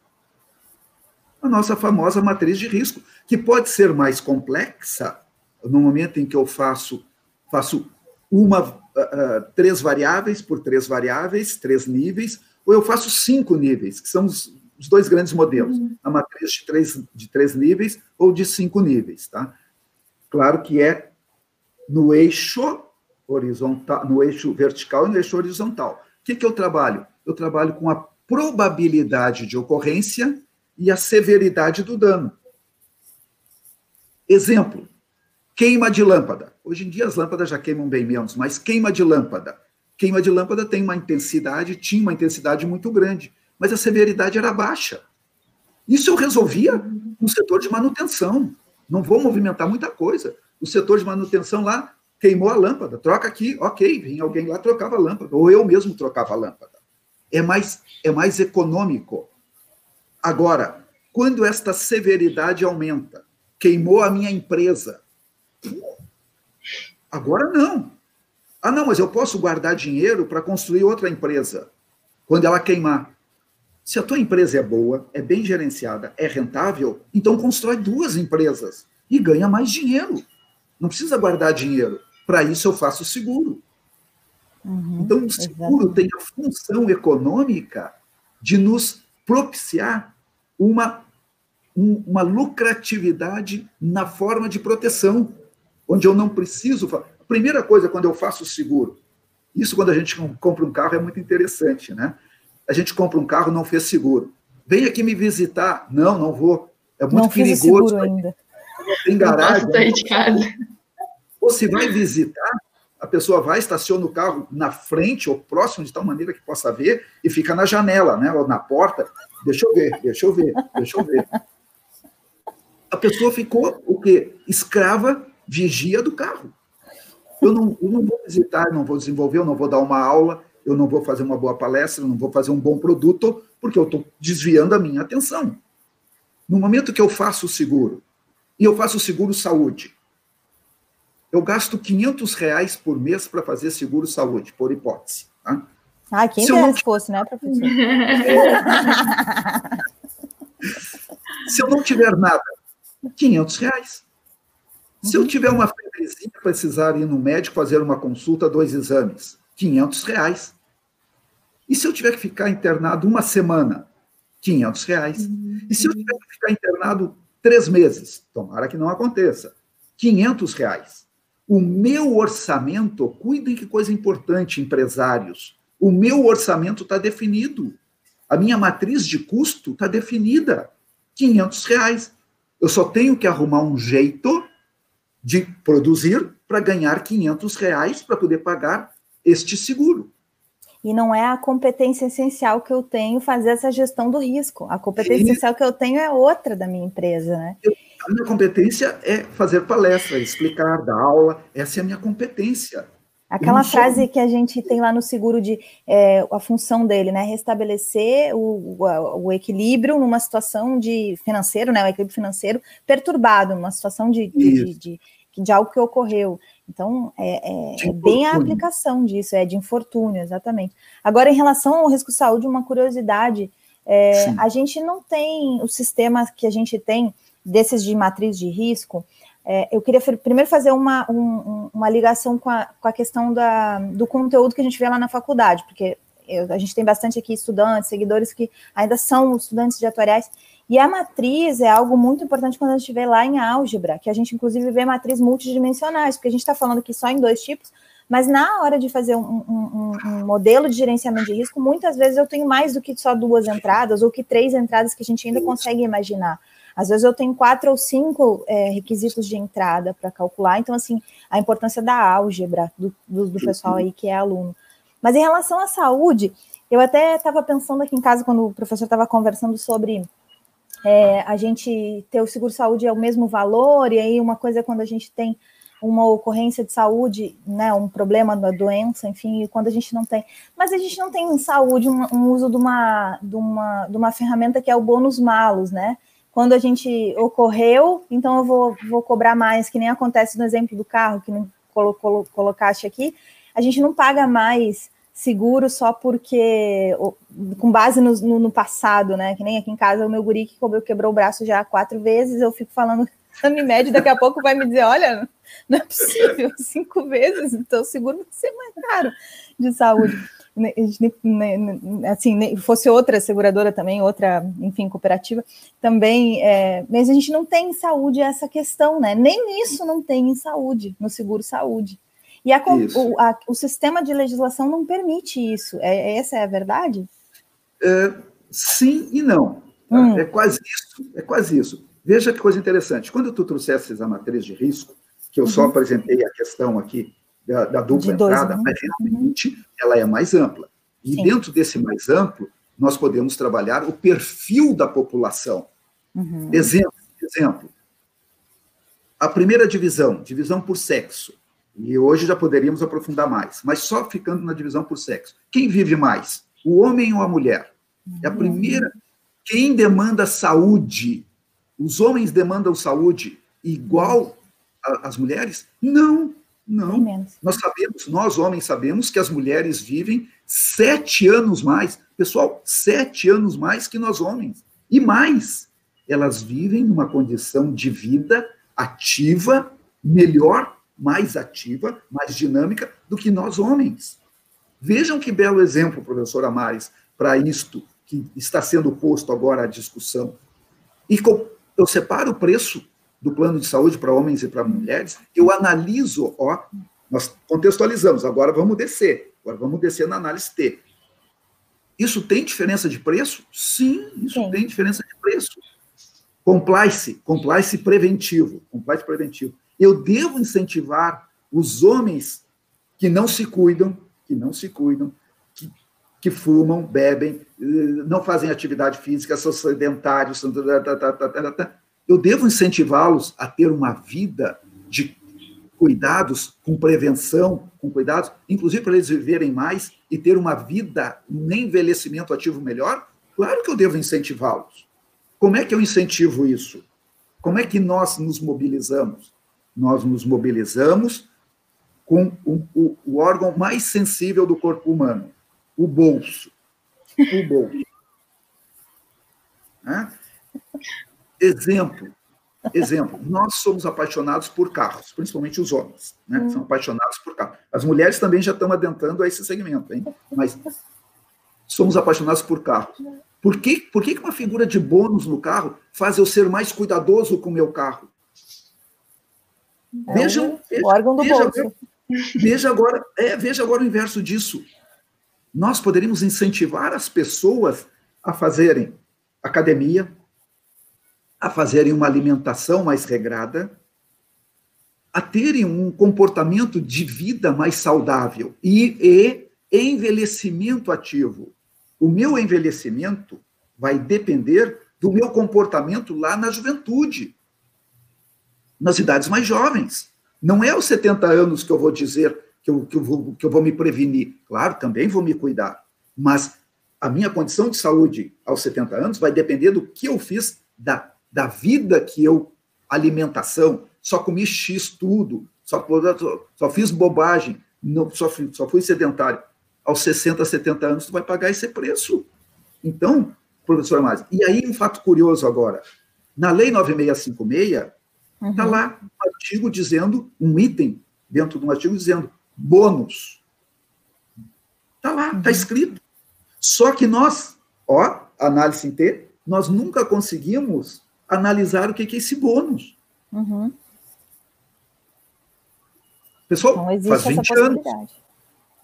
A nossa famosa matriz de risco, que pode ser mais complexa no momento em que eu faço, faço uma, uh, três variáveis por três variáveis, três níveis, ou eu faço cinco níveis, que são os, os dois grandes modelos, uhum. a matriz de três, de três níveis ou de cinco níveis, tá? Claro que é no eixo horizontal, no eixo vertical e no eixo horizontal. O que, que eu trabalho? Eu trabalho com a probabilidade de ocorrência e a severidade do dano. Exemplo: queima de lâmpada. Hoje em dia as lâmpadas já queimam bem menos, mas queima de lâmpada. Queima de lâmpada tem uma intensidade, tinha uma intensidade muito grande mas a severidade era baixa. Isso eu resolvia no setor de manutenção. Não vou movimentar muita coisa. O setor de manutenção lá queimou a lâmpada, troca aqui, ok, vinha alguém lá trocava a lâmpada, ou eu mesmo trocava a lâmpada. É mais, é mais econômico. Agora, quando esta severidade aumenta, queimou a minha empresa. Agora não. Ah, não, mas eu posso guardar dinheiro para construir outra empresa quando ela queimar. Se a tua empresa é boa, é bem gerenciada, é rentável, então constrói duas empresas e ganha mais dinheiro. Não precisa guardar dinheiro. Para isso eu faço seguro. Uhum, então o seguro exatamente. tem a função econômica de nos propiciar uma, um, uma lucratividade na forma de proteção, onde eu não preciso. A primeira coisa quando eu faço seguro, isso quando a gente compra um carro é muito interessante, né? A gente compra um carro, não fez seguro. Vem aqui me visitar. Não, não vou. É muito não perigoso. ainda. Não tem garagem. Não de casa. Ou se vai visitar, a pessoa vai, estaciona o carro na frente ou próximo de tal maneira que possa ver e fica na janela, né, ou na porta. Deixa eu ver, deixa eu ver, deixa eu ver. A pessoa ficou o quê? Escrava, vigia do carro. Eu não, eu não vou visitar, não vou desenvolver, eu não vou dar uma aula, eu não vou fazer uma boa palestra, eu não vou fazer um bom produto, porque eu estou desviando a minha atenção. No momento que eu faço o seguro, e eu faço o seguro saúde, eu gasto 500 reais por mês para fazer seguro saúde, por hipótese. Tá? Ah, quem se não... fosse, né, professor? [laughs] se eu não tiver nada, 500 reais. Se eu uhum. tiver uma febrezinha, precisar ir no médico fazer uma consulta, dois exames, 500 reais. E se eu tiver que ficar internado uma semana, 500 reais. E se eu tiver que ficar internado três meses, tomara que não aconteça, 500 reais. O meu orçamento, cuidem que coisa importante, empresários. O meu orçamento está definido. A minha matriz de custo está definida. 500 reais. Eu só tenho que arrumar um jeito de produzir para ganhar 500 reais para poder pagar este seguro. E não é a competência essencial que eu tenho fazer essa gestão do risco. A competência e... essencial que eu tenho é outra da minha empresa, né? Eu a minha competência é fazer palestra, explicar, dar aula. Essa é a minha competência. Aquela frase sou... que a gente tem lá no seguro de é, a função dele, né? Restabelecer o, o, o, equilíbrio numa situação de financeiro, né? O equilíbrio financeiro perturbado, numa situação de, de, de, de algo que ocorreu. Então, é, é, é, bem a aplicação disso, é de infortúnio, exatamente. Agora, em relação ao risco saúde, uma curiosidade, é, a gente não tem o sistema que a gente tem desses de matriz de risco, é, eu queria primeiro fazer uma, um, uma ligação com a, com a questão da, do conteúdo que a gente vê lá na faculdade, porque eu, a gente tem bastante aqui estudantes, seguidores que ainda são estudantes de atuariais, e a matriz é algo muito importante quando a gente vê lá em álgebra, que a gente inclusive vê matriz multidimensionais, porque a gente está falando aqui só em dois tipos, mas na hora de fazer um, um, um, modelo de gerenciamento de risco, muitas vezes eu tenho mais do que só duas entradas, ou que três entradas que a gente ainda consegue imaginar. Às vezes eu tenho quatro ou cinco é, requisitos de entrada para calcular, então, assim, a importância da álgebra do, do, do pessoal aí que é aluno. Mas em relação à saúde, eu até estava pensando aqui em casa, quando o professor estava conversando sobre é, a gente ter o seguro-saúde é o mesmo valor, e aí uma coisa é quando a gente tem uma ocorrência de saúde, né, um problema da doença, enfim, quando a gente não tem. Mas a gente não tem em saúde um, um uso de uma, de, uma, de uma ferramenta que é o bônus malus, né? quando a gente ocorreu, então eu vou, vou cobrar mais, que nem acontece no exemplo do carro, que não colo, colo, colocaste aqui, a gente não paga mais seguro só porque, com base no, no, no, passado, né? Que nem aqui em casa o meu guri que quebrou o braço já quatro vezes, eu fico falando Unimed, [laughs] daqui a pouco vai me dizer, olha, não é possível, [laughs] cinco vezes, então seguro vai ser mais caro de saúde. Assim, fosse outra seguradora também, outra, enfim, cooperativa, também, é, mas a gente não tem em saúde essa questão, né? Nem isso não tem em saúde, no seguro saúde. E a, o, a, o, sistema de legislação não permite isso. É, é essa é a verdade? É, sim e não. Tá? Hum. É quase isso. É quase isso. Veja que coisa interessante. Quando tu trouxesses a matriz de risco, que eu uhum. só apresentei a questão aqui da, da dupla entrada, mas realmente uhum. ela é mais ampla. E Sim. dentro desse mais amplo, nós podemos trabalhar o perfil da população. Uhum. Exemplo, exemplo. A primeira divisão, divisão por sexo. E hoje já poderíamos aprofundar mais, mas só ficando na divisão por sexo. Quem vive mais? O homem ou a mulher? É a uhum. primeira. Quem demanda saúde? Os homens demandam saúde igual às mulheres? Não. Não. Nós sabemos, nós homens sabemos que as mulheres vivem sete anos mais. Pessoal, sete anos mais que nós homens. E mais, elas vivem numa condição de vida ativa, melhor, mais ativa, mais dinâmica do que nós homens. Vejam que belo exemplo, professor Amares, para isto que está sendo posto agora à discussão. E eu separo o preço do plano de saúde para homens e para mulheres, eu analiso, ó, nós contextualizamos, agora vamos descer, agora vamos descer na análise T. Isso tem diferença de preço? Sim, isso Sim. tem diferença de preço. Complice, complice preventivo, complice preventivo. Eu devo incentivar os homens que não se cuidam, que não se cuidam, que, que fumam, bebem, eh, não fazem atividade física, são sedentários, são... eu devo incentivá-los a ter uma vida de cuidados, com prevenção, com cuidados, inclusive para eles viverem mais e ter uma vida, um envelhecimento ativo melhor? Claro que eu devo incentivá-los. Como é que eu incentivo isso? Como é que nós nos mobilizamos? Nós nos mobilizamos com o, o, o órgão mais sensível do corpo humano, o bolso. O bolso. Exemplo, Exemplo, nós somos apaixonados por carros, principalmente os homens, né? Hum. São apaixonados por carros. As mulheres também já estão adentrando a esse segmento, hein? Mas somos apaixonados por carros. Por que, por que uma figura de bônus no carro faz eu ser mais cuidadoso com o meu carro? É vejam, o órgão do veja bolso. Agora, veja agora, é, veja agora o inverso disso. Nós poderíamos incentivar as pessoas a fazerem academia, a fazerem uma alimentação mais regrada, a terem um comportamento de vida mais saudável e, e envelhecimento ativo. O meu envelhecimento vai depender do meu comportamento lá na juventude, nas idades mais jovens. Não é aos 70 anos que eu vou dizer que eu, que eu, vou, que eu vou me prevenir. Claro, também vou me cuidar. Mas a minha condição de saúde aos 70 anos vai depender do que eu fiz da da vida que eu alimentação, só comi X tudo, só, só fiz bobagem, não, só, fui, só fui sedentário. Aos 60, 70 anos, tu vai pagar esse preço. Então, professor Amaz, e aí um fato curioso agora. Na Lei 9656, está uhum. Lá um artigo dizendo, um item dentro de um artigo dizendo bônus. Está lá, está uhum. escrito. Só que nós, ó, análise em T, nós nunca conseguimos analisar o que é esse bônus. Uhum. Pessoal, faz 20 anos.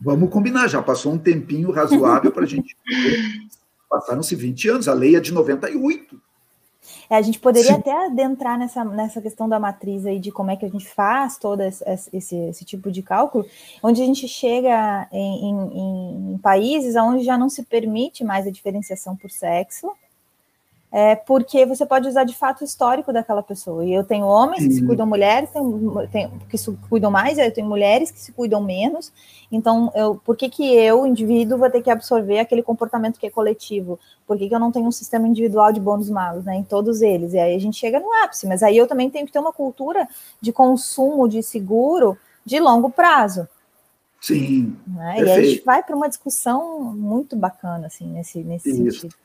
Vamos combinar, já passou um tempinho razoável para a [laughs] gente. Passaram-se 20 anos, a lei é de 98. É, a gente poderia Sim. até adentrar nessa, nessa questão da matriz aí, de como é que a gente faz todo esse, esse, esse tipo de cálculo, onde a gente chega em, em, em países onde já não se permite mais a diferenciação por sexo, é, porque você pode usar de fato o histórico daquela pessoa. E eu tenho homens que se cuidam mulheres, tenho, tenho, que se cuidam mais, eu tenho mulheres que se cuidam menos. Então, eu, por que, que eu, indivíduo, vou ter que absorver aquele comportamento que é coletivo? Por que, que eu não tenho um sistema individual de bônus malos né, em todos eles? E aí a gente chega no ápice, mas aí eu também tenho que ter uma cultura de consumo de seguro de longo prazo. Sim. Né? E aí a gente vai para uma discussão muito bacana, assim, nesse, nesse sentido.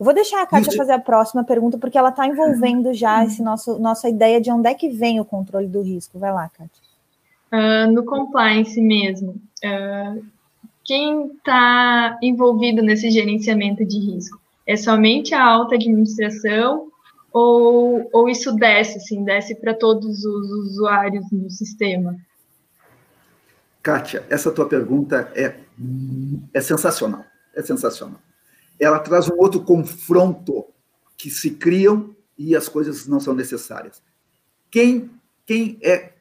Eu vou deixar a Kátia fazer a próxima pergunta, porque ela está envolvendo já esse nosso, nossa ideia de onde é que vem o controle do risco. Vai lá, Kátia. Uh, no compliance mesmo, uh, quem está envolvido nesse gerenciamento de risco? É somente a alta administração ou, ou isso desce, assim, desce para todos os usuários no sistema? Kátia, essa tua pergunta é, é sensacional. É sensacional ela traz um outro confronto que se criam e as coisas não são necessárias. Quem quem é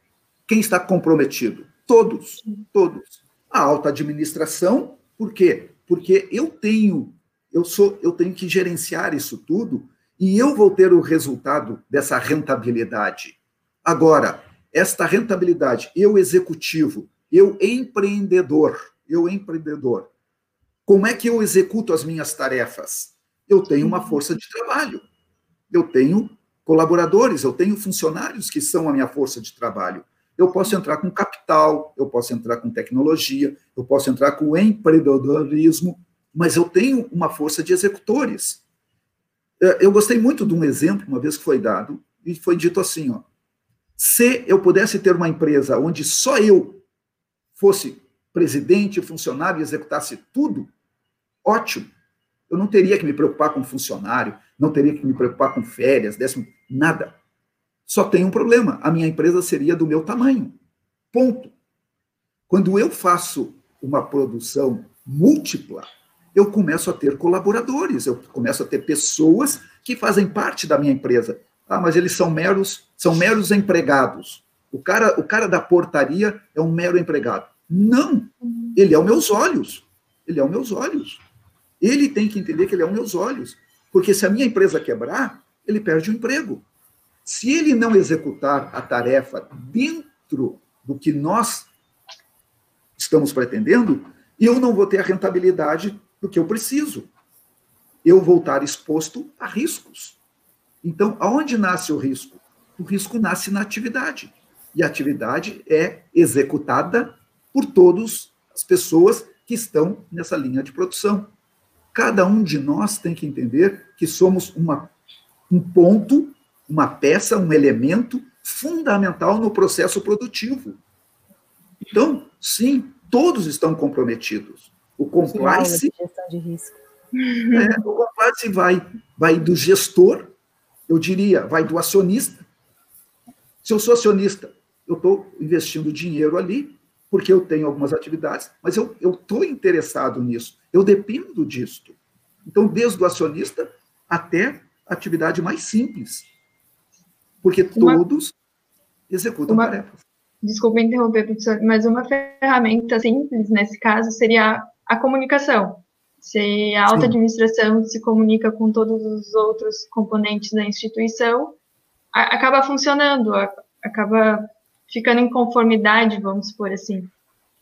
quem está comprometido? Todos, todos. A alta administração, por quê? Porque eu tenho eu sou eu tenho que gerenciar isso tudo e eu vou ter o resultado dessa rentabilidade. Agora, esta rentabilidade, eu executivo, eu empreendedor, eu empreendedor, como é que eu executo as minhas tarefas? Eu tenho uma força de trabalho. Eu tenho colaboradores, eu tenho funcionários que são a minha força de trabalho. Eu posso entrar com capital, eu posso entrar com tecnologia, eu posso entrar com empreendedorismo, mas eu tenho uma força de executores. É, eu gostei muito de um exemplo, uma vez que foi dado, e foi dito assim: ó, se eu pudesse ter uma empresa onde só eu fosse presidente, funcionário e executasse tudo, ótimo. Eu não teria que me preocupar com funcionário, não teria que me preocupar com férias, décimo, nada. Só tem um problema: a minha empresa seria do meu tamanho. Ponto. Quando eu faço uma produção múltipla, eu começo a ter colaboradores, eu começo a ter pessoas que fazem parte da minha empresa. Ah, mas eles são meros, são meros empregados. O cara, o cara da portaria é um mero empregado. Não, ele é os meus olhos. Ele é os meus olhos. Ele tem que entender que ele é os meus olhos. Porque se a minha empresa quebrar, ele perde o emprego. Se ele não executar a tarefa dentro do que nós estamos pretendendo, eu não vou ter a rentabilidade do que eu preciso. Eu vou estar exposto a riscos. Então, aonde nasce o risco? O risco nasce na atividade. E a atividade é executada por todas as pessoas que estão nessa linha de produção. Cada um de nós tem que entender que somos uma, um ponto, uma peça, um elemento fundamental no processo produtivo. Então, sim, todos estão comprometidos. O compliance. De risco. É, o compliance vai, vai do gestor, eu diria, vai do acionista. Se eu sou acionista, eu estou investindo dinheiro ali, porque eu tenho algumas atividades, mas eu estou interessado nisso, eu dependo disto. Então, desde o acionista até a atividade mais simples, porque uma, todos executam uma, tarefas. Desculpa interromper, professor, mas uma ferramenta simples nesse caso seria a comunicação. Se a alta Sim. administração se comunica com todos os outros componentes da instituição, a, acaba funcionando, a, acaba ficando em conformidade, vamos supor assim.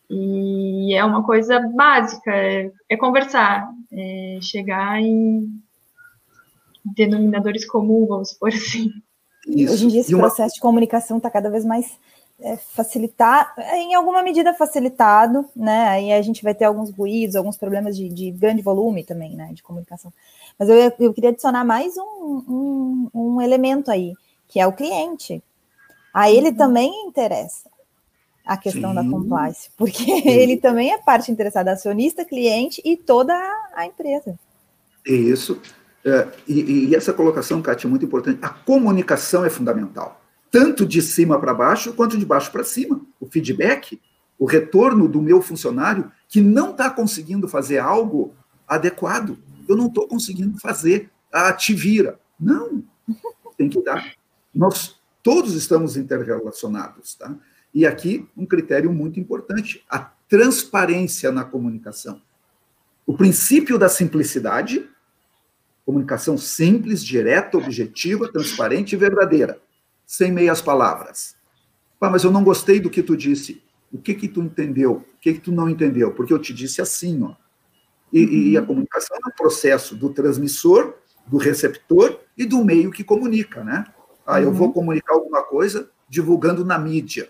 E é uma coisa básica, é, é conversar, é chegar em denominadores comuns, vamos supor assim. Isso. Hoje em dia esse uma... processo de comunicação está cada vez mais é, facilitar, em alguma medida facilitado, né? Aí a gente vai ter alguns ruídos, alguns problemas de, de grande volume também, né? De comunicação. Mas eu, eu queria adicionar mais um, um, um elemento aí, que é o cliente. A ele uhum. também interessa a questão Sim. da compliance, [laughs] porque ele também é parte interessada, acionista, cliente e toda a empresa. Isso. É, e, e, essa colocação, Kátia, é muito importante. A comunicação é fundamental, tanto de cima para baixo quanto de baixo para cima. O feedback, o retorno do meu funcionário que não está conseguindo fazer algo adequado. Eu não estou conseguindo fazer. Ah, te vira. Não, tem que dar. Nós todos estamos interrelacionados, tá? E aqui um critério muito importante, a transparência na comunicação. O princípio da simplicidade, comunicação simples, direta, objetiva, transparente e verdadeira, sem meias palavras. Ah, mas eu não gostei do que tu disse. O que que tu entendeu? O que que tu não entendeu? Porque eu te disse assim, ó. E, uhum. e a comunicação é um processo do transmissor, do receptor e do meio que comunica, né? Ah, eu vou uhum. comunicar alguma coisa divulgando na mídia.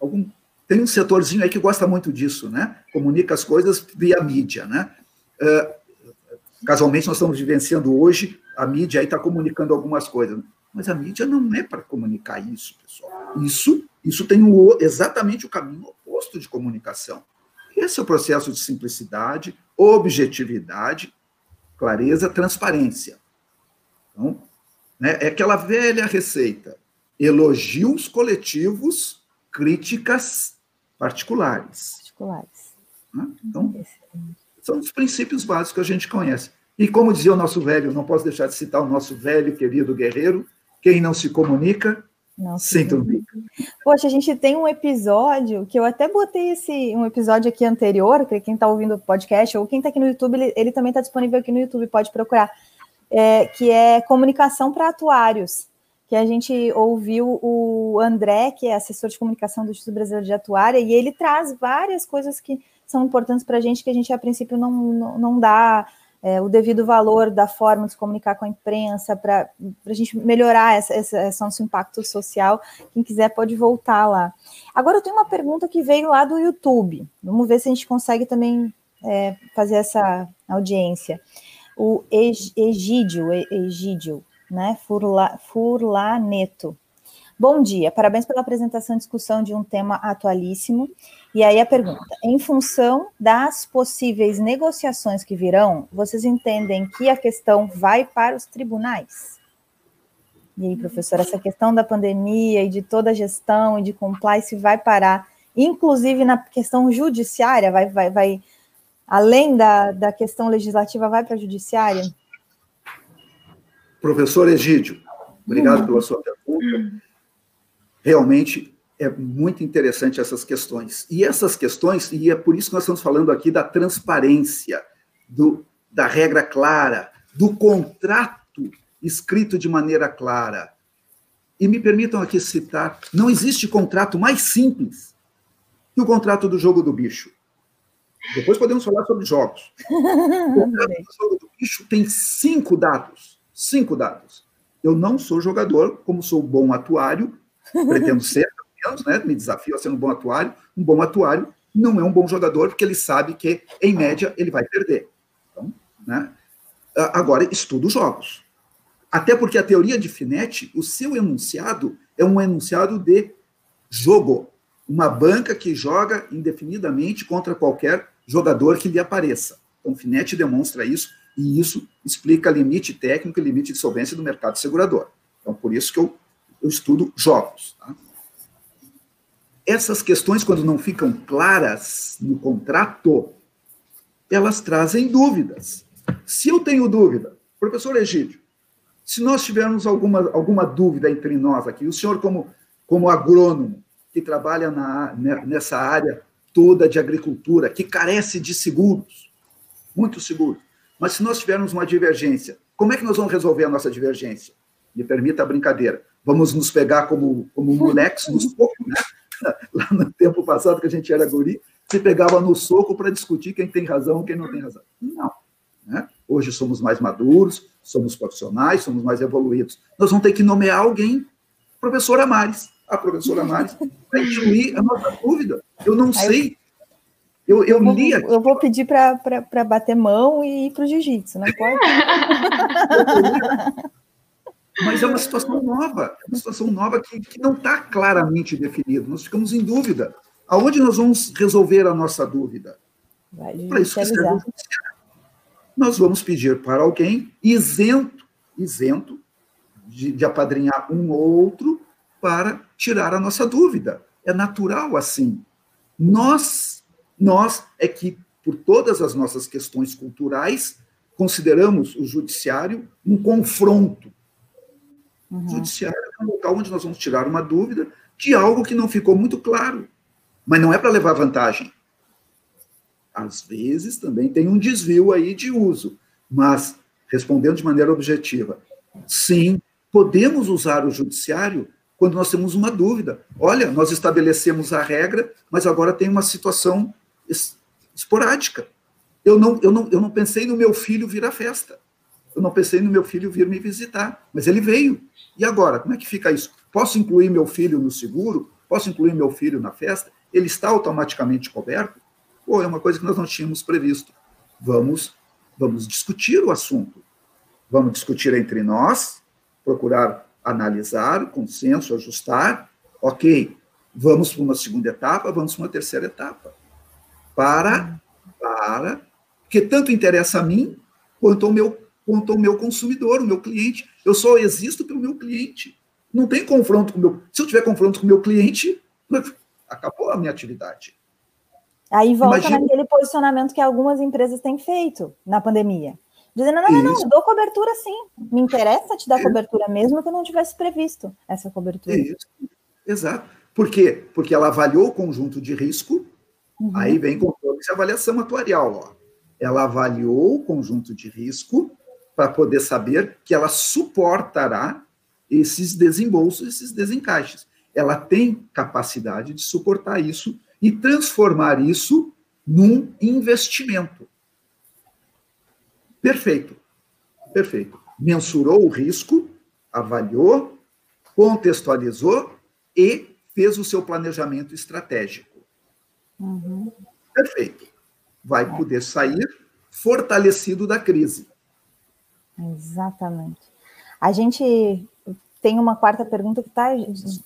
Algum, tem um setorzinho aí que gosta muito disso, né? Comunica as coisas via mídia, né? Uh, casualmente, nós estamos vivenciando hoje, a mídia aí está comunicando algumas coisas. Mas a mídia não é para comunicar isso, pessoal. Isso, isso tem o, exatamente o caminho oposto de comunicação. Esse é o processo de simplicidade, objetividade, clareza, transparência. Então, né? É aquela velha receita: elogios coletivos, críticas particulares. Particulares. Né? Então, são os princípios básicos que a gente conhece. E como dizia o nosso velho, não posso deixar de citar o nosso velho querido guerreiro: quem não se comunica, não se comunica. Poxa, a gente tem um episódio que eu até botei esse um episódio aqui anterior, que quem está ouvindo o podcast ou quem está aqui no YouTube, ele, ele também está disponível aqui no YouTube, pode procurar é, que é comunicação para atuários, que a gente ouviu o André, que é assessor de comunicação do Instituto Brasileiro de Atuária, e ele traz várias coisas que são importantes para a gente, que a gente, a princípio, não, não, não dá é, o devido valor da forma de se comunicar com a imprensa, para a gente melhorar essa, essa, esse nosso impacto social. Quem quiser pode voltar lá. Agora, eu tenho uma pergunta que veio lá do YouTube. Vamos ver se a gente consegue também é, fazer essa audiência o Egídio, Egídio, né? Furla, Furlaneto. Bom dia, parabéns pela apresentação e discussão de um tema atualíssimo. E aí a pergunta: em função das possíveis negociações que virão, vocês entendem que a questão vai para os tribunais? E aí, professor, essa questão da pandemia e de toda a gestão e de compliance vai parar, inclusive na questão judiciária, vai, vai, vai além da, da questão legislativa, vai para a judiciária? Professor Egídio, obrigado uhum. pela sua pergunta. Realmente é muito interessante essas questões. E essas questões, e é por isso que nós estamos falando aqui da transparência, do, da regra clara, do contrato escrito de maneira clara. E me permitam aqui citar: não existe contrato mais simples que o contrato do jogo do bicho. Depois podemos falar sobre jogos. O jogo do bicho tem cinco dados. Cinco dados. Eu não sou jogador, como sou bom atuário, pretendo ser, menos, né? Me desafio a ser um bom atuário. Um bom atuário não é um bom jogador, porque ele sabe que, em média, ele vai perder. Então, né? Agora, estudo jogos. Até porque a teoria de Finetti, o seu enunciado é um enunciado de jogo. Uma banca que joga indefinidamente contra qualquer jogador que lhe apareça. Então, Finetti demonstra isso, e isso explica limite técnico e limite de solvência do mercado segurador. Então, por isso que eu, eu estudo jogos. Tá? essas questões, quando não ficam claras no contrato, elas trazem dúvidas. Se eu tenho dúvida, professor Egídio, se nós tivermos alguma, alguma dúvida entre nós aqui, o senhor, como, como agrônomo, que trabalha na, nessa área toda de agricultura, que carece de seguros, muito seguros, mas se nós tivermos uma divergência, como é que nós vamos resolver a nossa divergência? Me permita a brincadeira. Vamos nos pegar como, como moleques nos poucos, né? [laughs] lá no tempo passado, que a gente era guri, se pegava no soco para discutir quem tem razão e quem não tem razão. Não. Né? Hoje somos mais maduros, somos profissionais, somos mais evoluídos. Nós vamos ter que nomear alguém, professora Mares. A professora Mares vai incluir a nossa dúvida. Eu não sei. Eu, eu, eu, vou, li eu vou pedir para bater mão e ir para o jiu-jitsu, não pode? [laughs] Mas é uma situação nova, é uma situação nova que, que não está claramente definida. Nós ficamos em dúvida. Aonde nós vamos resolver a nossa dúvida? Para isso que serve o judiciário. Nós vamos pedir para alguém isento, isento de, de apadrinhar um ou outro para tirar a nossa dúvida. É natural assim. Nós, nós é que, por todas as nossas questões culturais, consideramos o judiciário um confronto Uhum. O judiciário é um local onde nós vamos tirar uma dúvida de algo que não ficou muito claro. Mas não é para levar vantagem. Às vezes também tem um desvio aí de uso. Mas, respondendo de maneira objetiva, sim, podemos usar o judiciário quando nós temos uma dúvida. Olha, nós estabelecemos a regra, mas agora tem uma situação esporádica. Eu não, eu não, eu não pensei no meu filho vir à festa. Eu não pensei no meu filho vir me visitar, mas ele veio. E agora, como é que fica isso? Posso incluir meu filho no seguro? Posso incluir meu filho na festa? Ele está automaticamente coberto? Pô, é uma coisa que nós não tínhamos previsto. Vamos, vamos discutir o assunto. Vamos discutir entre nós, procurar analisar, consenso, ajustar. Ok, vamos para uma segunda etapa, vamos para uma terceira etapa. Para, para, que tanto interessa a mim quanto ao meu quanto ao meu consumidor, o meu cliente. Eu só existo pelo meu cliente. Não tem confronto com o meu. Se eu tiver confronto com o meu cliente, acabou a minha atividade. Aí volta Imagina... naquele posicionamento que algumas empresas têm feito na pandemia. Dizendo, não, não, não, dou cobertura sim. Me interessa te dar é. cobertura, mesmo que eu não tivesse previsto essa cobertura. É isso. Exato. Por quê? Porque ela avaliou o conjunto de risco, uhum. aí vem controle de avaliação atuarial. Ó. Ela avaliou o conjunto de risco para poder saber que ela suportará esses desembolsos, esses desencaixes. Ela tem capacidade de suportar isso e transformar isso num investimento. Perfeito. Perfeito. Mensurou o risco, avaliou, contextualizou e fez o seu planejamento estratégico. Uhum. Perfeito. Vai poder sair fortalecido da crise. Exatamente. A gente tem uma quarta pergunta que está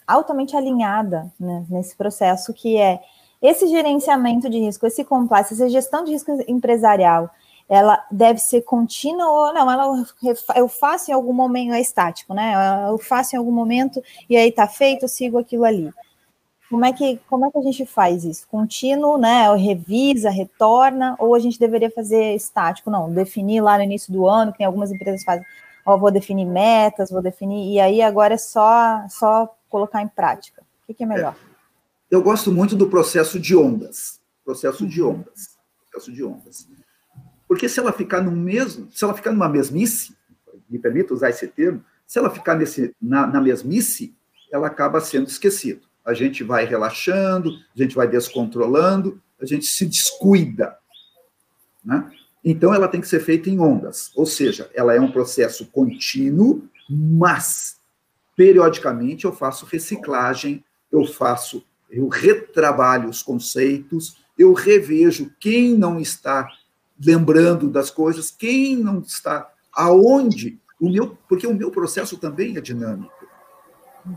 altamente alinhada né, nesse processo, que é esse gerenciamento de risco, esse compliance, essa gestão de risco empresarial, ela deve ser contínua ou não? Ela, eu faço em algum momento, é estático, né? Eu faço em algum momento e aí está feito, eu sigo aquilo ali. Como é que, como é que a gente faz isso? Contínuo, né? Revisa, retorna, ou a gente deveria fazer estático? Não, definir lá no início do ano, que tem algumas empresas fazem, ó, vou definir metas, vou definir, e aí agora é só, só colocar em prática. O que, que é melhor? eu gosto muito do processo de ondas. Processo de ondas. Processo de ondas. Porque se ela ficar no mesmo, se ela ficar numa mesmice, me permita usar esse termo, se ela ficar nesse, na, na mesmice, ela acaba sendo esquecida. A gente vai relaxando, a gente vai descontrolando, a gente se descuida. Né? Então, ela tem que ser feita em ondas, ou seja, ela é um processo contínuo, mas periodicamente eu faço reciclagem, eu faço, eu retrabalho os conceitos, eu revejo quem não está lembrando das coisas, quem não está aonde o meu, porque o meu processo também é dinâmico.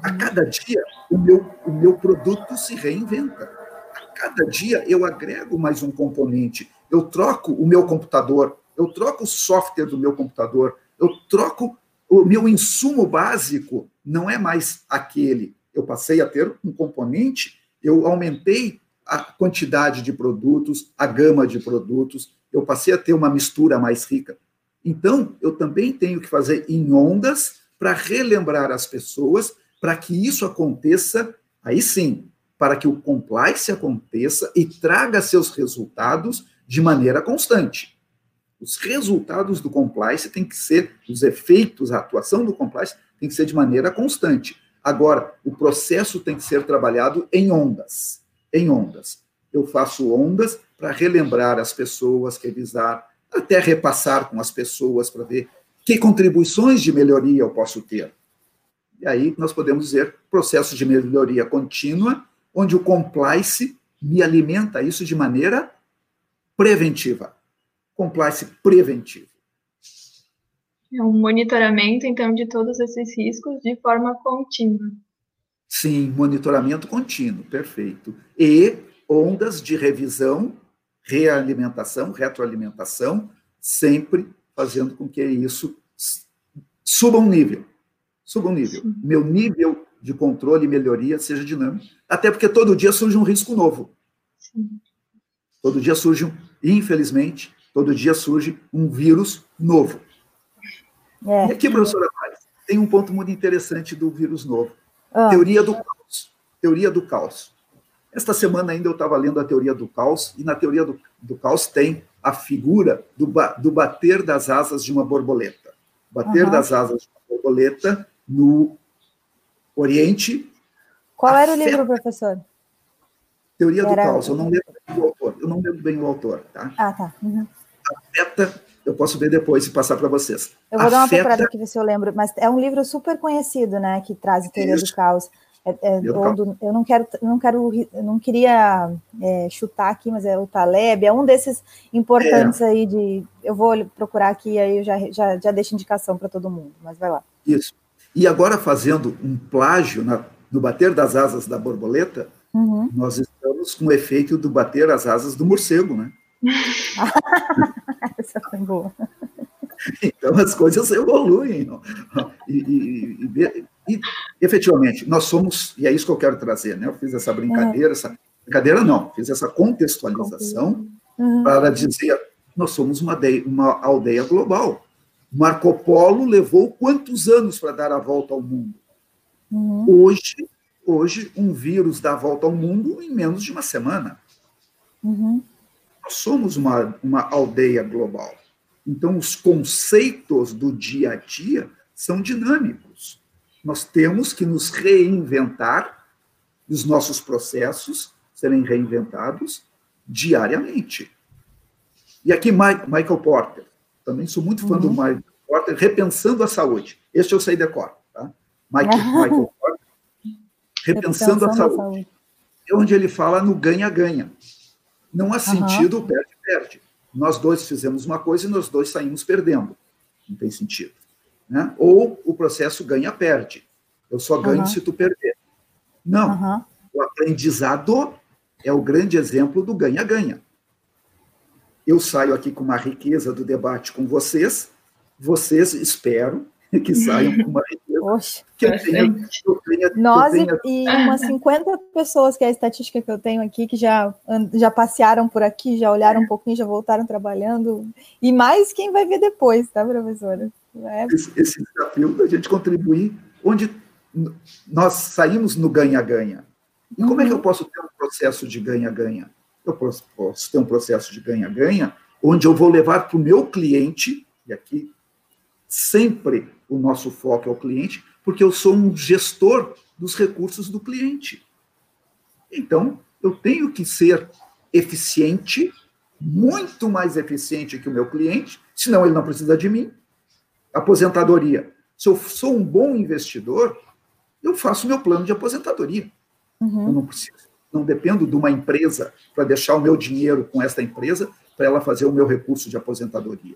A cada dia o meu o meu produto se reinventa. A cada dia eu agrego mais um componente, eu troco o meu computador, eu troco o software do meu computador, eu troco o meu insumo básico, não é mais aquele. Eu passei a ter um componente, eu aumentei a quantidade de produtos, a gama de produtos, eu passei a ter uma mistura mais rica. Então, eu também tenho que fazer em ondas para relembrar as pessoas, para que isso aconteça, aí sim, para que o compliance aconteça e traga seus resultados de maneira constante. Os resultados do compliance têm que ser, os efeitos, a atuação do compliance tem que ser de maneira constante. Agora, o processo tem que ser trabalhado em ondas. Em ondas. Eu faço ondas para relembrar as pessoas, revisar, até repassar com as pessoas para ver que contribuições de melhoria eu posso ter. E aí nós podemos dizer processo de melhoria contínua, onde o compliance me alimenta isso de maneira preventiva. Compliance preventivo. É um monitoramento, então, de todos esses riscos de forma contínua. Sim, monitoramento contínuo, perfeito. E ondas de revisão, realimentação, retroalimentação, sempre fazendo com que isso suba um nível. Suba um nível. Sim. Meu nível de controle e melhoria seja dinâmico. Até porque todo dia surge um risco novo. Sim. Todo dia surge um, infelizmente, todo dia surge um vírus novo. É. E aqui, professora Maris, tem um ponto muito interessante do vírus novo. Ah. Teoria do caos. Teoria do caos. Esta semana ainda eu estava lendo a teoria do caos, e na teoria do, do caos tem a figura do, ba, do bater das asas de uma borboleta. Bater uhum. das asas de uma borboleta no Oriente. Qual era o livro, professor? Teoria era... do caos. Eu não lembro o autor. Eu não lembro bem o autor, tá? Ah, tá. Uhum. Afeta eu posso ver depois e passar para vocês. Eu vou Afeta... dar uma procurada aqui, ver se eu lembro, mas é um livro super conhecido, né, que traz teoria Isso. do caos. É, é, do, eu não quero, não quero, não queria é, chutar aqui, mas é o Taleb, é um desses importantes é. aí de. Eu vou procurar aqui, aí eu já, já, já deixo indicação para todo mundo, mas vai lá. Isso. E agora, fazendo um plágio na, no bater das asas da borboleta, uhum. nós estamos com o efeito do bater as asas do morcego, né? [laughs] Essa foi boa. Então as coisas evoluem. E, e, e, e, efetivamente, nós somos, e é isso que eu quero trazer, né? Eu fiz essa brincadeira, essa brincadeira não, fiz essa contextualização uhum. para dizer nós somos uma, uma aldeia global. Marco Polo levou quantos anos para dar a volta ao mundo? Uhum. Hoje, hoje, um vírus dá a volta ao mundo em menos de uma semana. Uhum. Nós somos uma, uma aldeia global. Então, os conceitos do dia a dia são dinâmicos. Nós temos que nos reinventar, os nossos processos serem reinventados diariamente. E aqui, Michael Porter. Também sou muito fã uhum. do Michael Porter, repensando a saúde. Este eu sei decor. Tá? Michael, Michael Porter, repensando, repensando a, saúde. a saúde. É onde ele fala no ganha-ganha. Não há sentido perde-perde. Uhum. Nós dois fizemos uma coisa e nós dois saímos perdendo. Não tem sentido. Né? Ou o processo ganha-perde. Eu só ganho uhum. se tu perder. Não. Uhum. O aprendizado é o grande exemplo do ganha-ganha. Eu saio aqui com uma riqueza do debate com vocês, vocês, espero, que saiam com uma Poxa, [laughs] que eu tenha, eu tenha, Nós eu tenha... e umas 50 pessoas, que é a estatística que eu tenho aqui, que já, já passearam por aqui, já olharam um pouquinho, já voltaram trabalhando, e mais quem vai ver depois, tá, professora? É... Esse, esse desafio da gente contribuir, onde nós saímos no ganha-ganha. E como é que eu posso ter um processo de ganha-ganha? Eu posso, posso ter um processo de ganha-ganha onde eu vou levar para o meu cliente, e aqui sempre o nosso foco é o cliente, porque eu sou um gestor dos recursos do cliente. Então, eu tenho que ser eficiente, muito mais eficiente que o meu cliente, senão ele não precisa de mim. Aposentadoria. Se eu sou um bom investidor, eu faço meu plano de aposentadoria. Uhum. Eu não preciso, não dependo de uma empresa para deixar o meu dinheiro com essa empresa para ela fazer o meu recurso de aposentadoria.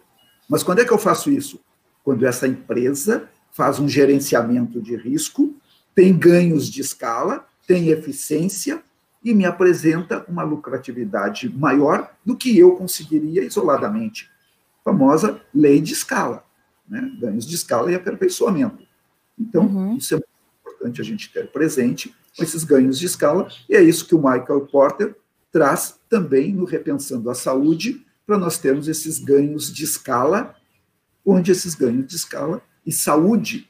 Mas quando é que eu faço isso? Quando essa empresa faz um gerenciamento de risco, tem ganhos de escala, tem eficiência e me apresenta uma lucratividade maior do que eu conseguiria isoladamente. Famosa lei de escala, né? ganhos de escala e aperfeiçoamento. Então, uhum. isso é muito importante a gente ter presente esses ganhos de escala, e é isso que o Michael Porter traz também no Repensando a Saúde, para nós termos esses ganhos de escala, onde esses ganhos de escala e saúde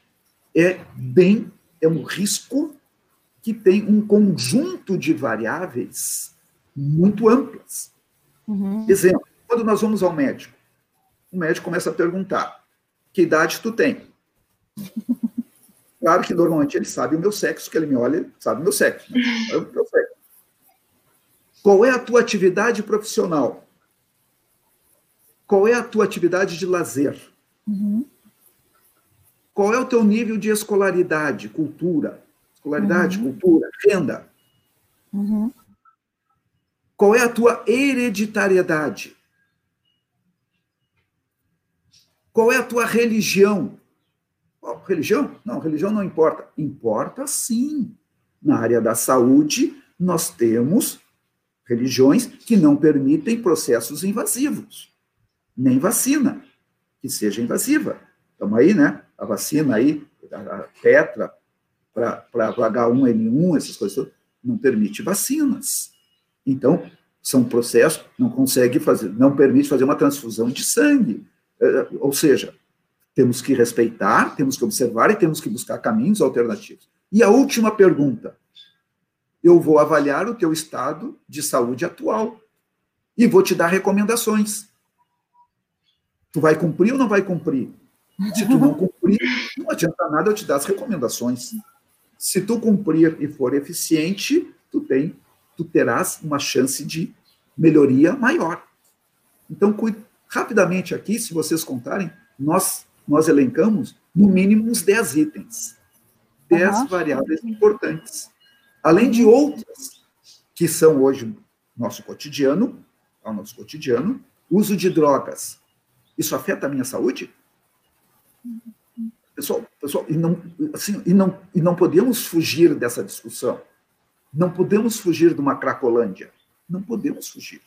é bem, é um risco que tem um conjunto de variáveis muito amplas. Uhum. Exemplo, quando nós vamos ao médico, o médico começa a perguntar: que idade tu tem? Claro que normalmente ele sabe o meu sexo, que ele me olha, sabe o meu sexo. Né? o meu sexo. Qual é a tua atividade profissional? Qual é a tua atividade de lazer? Uhum. Qual é o teu nível de escolaridade, cultura? Escolaridade, uhum. cultura, renda. Uhum. Qual é a tua hereditariedade? Qual é a tua religião? Oh, religião? Não, religião não importa. Importa sim. Na área da saúde, nós temos religiões que não permitem processos invasivos, nem vacina que seja invasiva. Estamos aí, né? A vacina aí, a tetra, para H1N1, essas coisas, não permite vacinas. Então, são processos, não consegue fazer, não permite fazer uma transfusão de sangue. É, ou seja, temos que respeitar, temos que observar e temos que buscar caminhos alternativos. E a última pergunta: eu vou avaliar o teu estado de saúde atual e vou te dar recomendações. Tu vai cumprir ou não vai cumprir? Se tu não cumprir, não adianta nada eu te dar as recomendações. Se tu cumprir e for eficiente, tu tem, tu terás uma chance de melhoria maior. Então, rapidamente aqui, se vocês contarem, nós nós elencamos no mínimo uns 10 itens. 10 uhum. variáveis importantes. Além de outras que são hoje nosso cotidiano, ao nosso cotidiano, uso de drogas, isso afeta a minha saúde? Pessoal, pessoal e, não, assim, e, não, e não podemos fugir dessa discussão. Não podemos fugir de uma cracolândia. Não podemos fugir.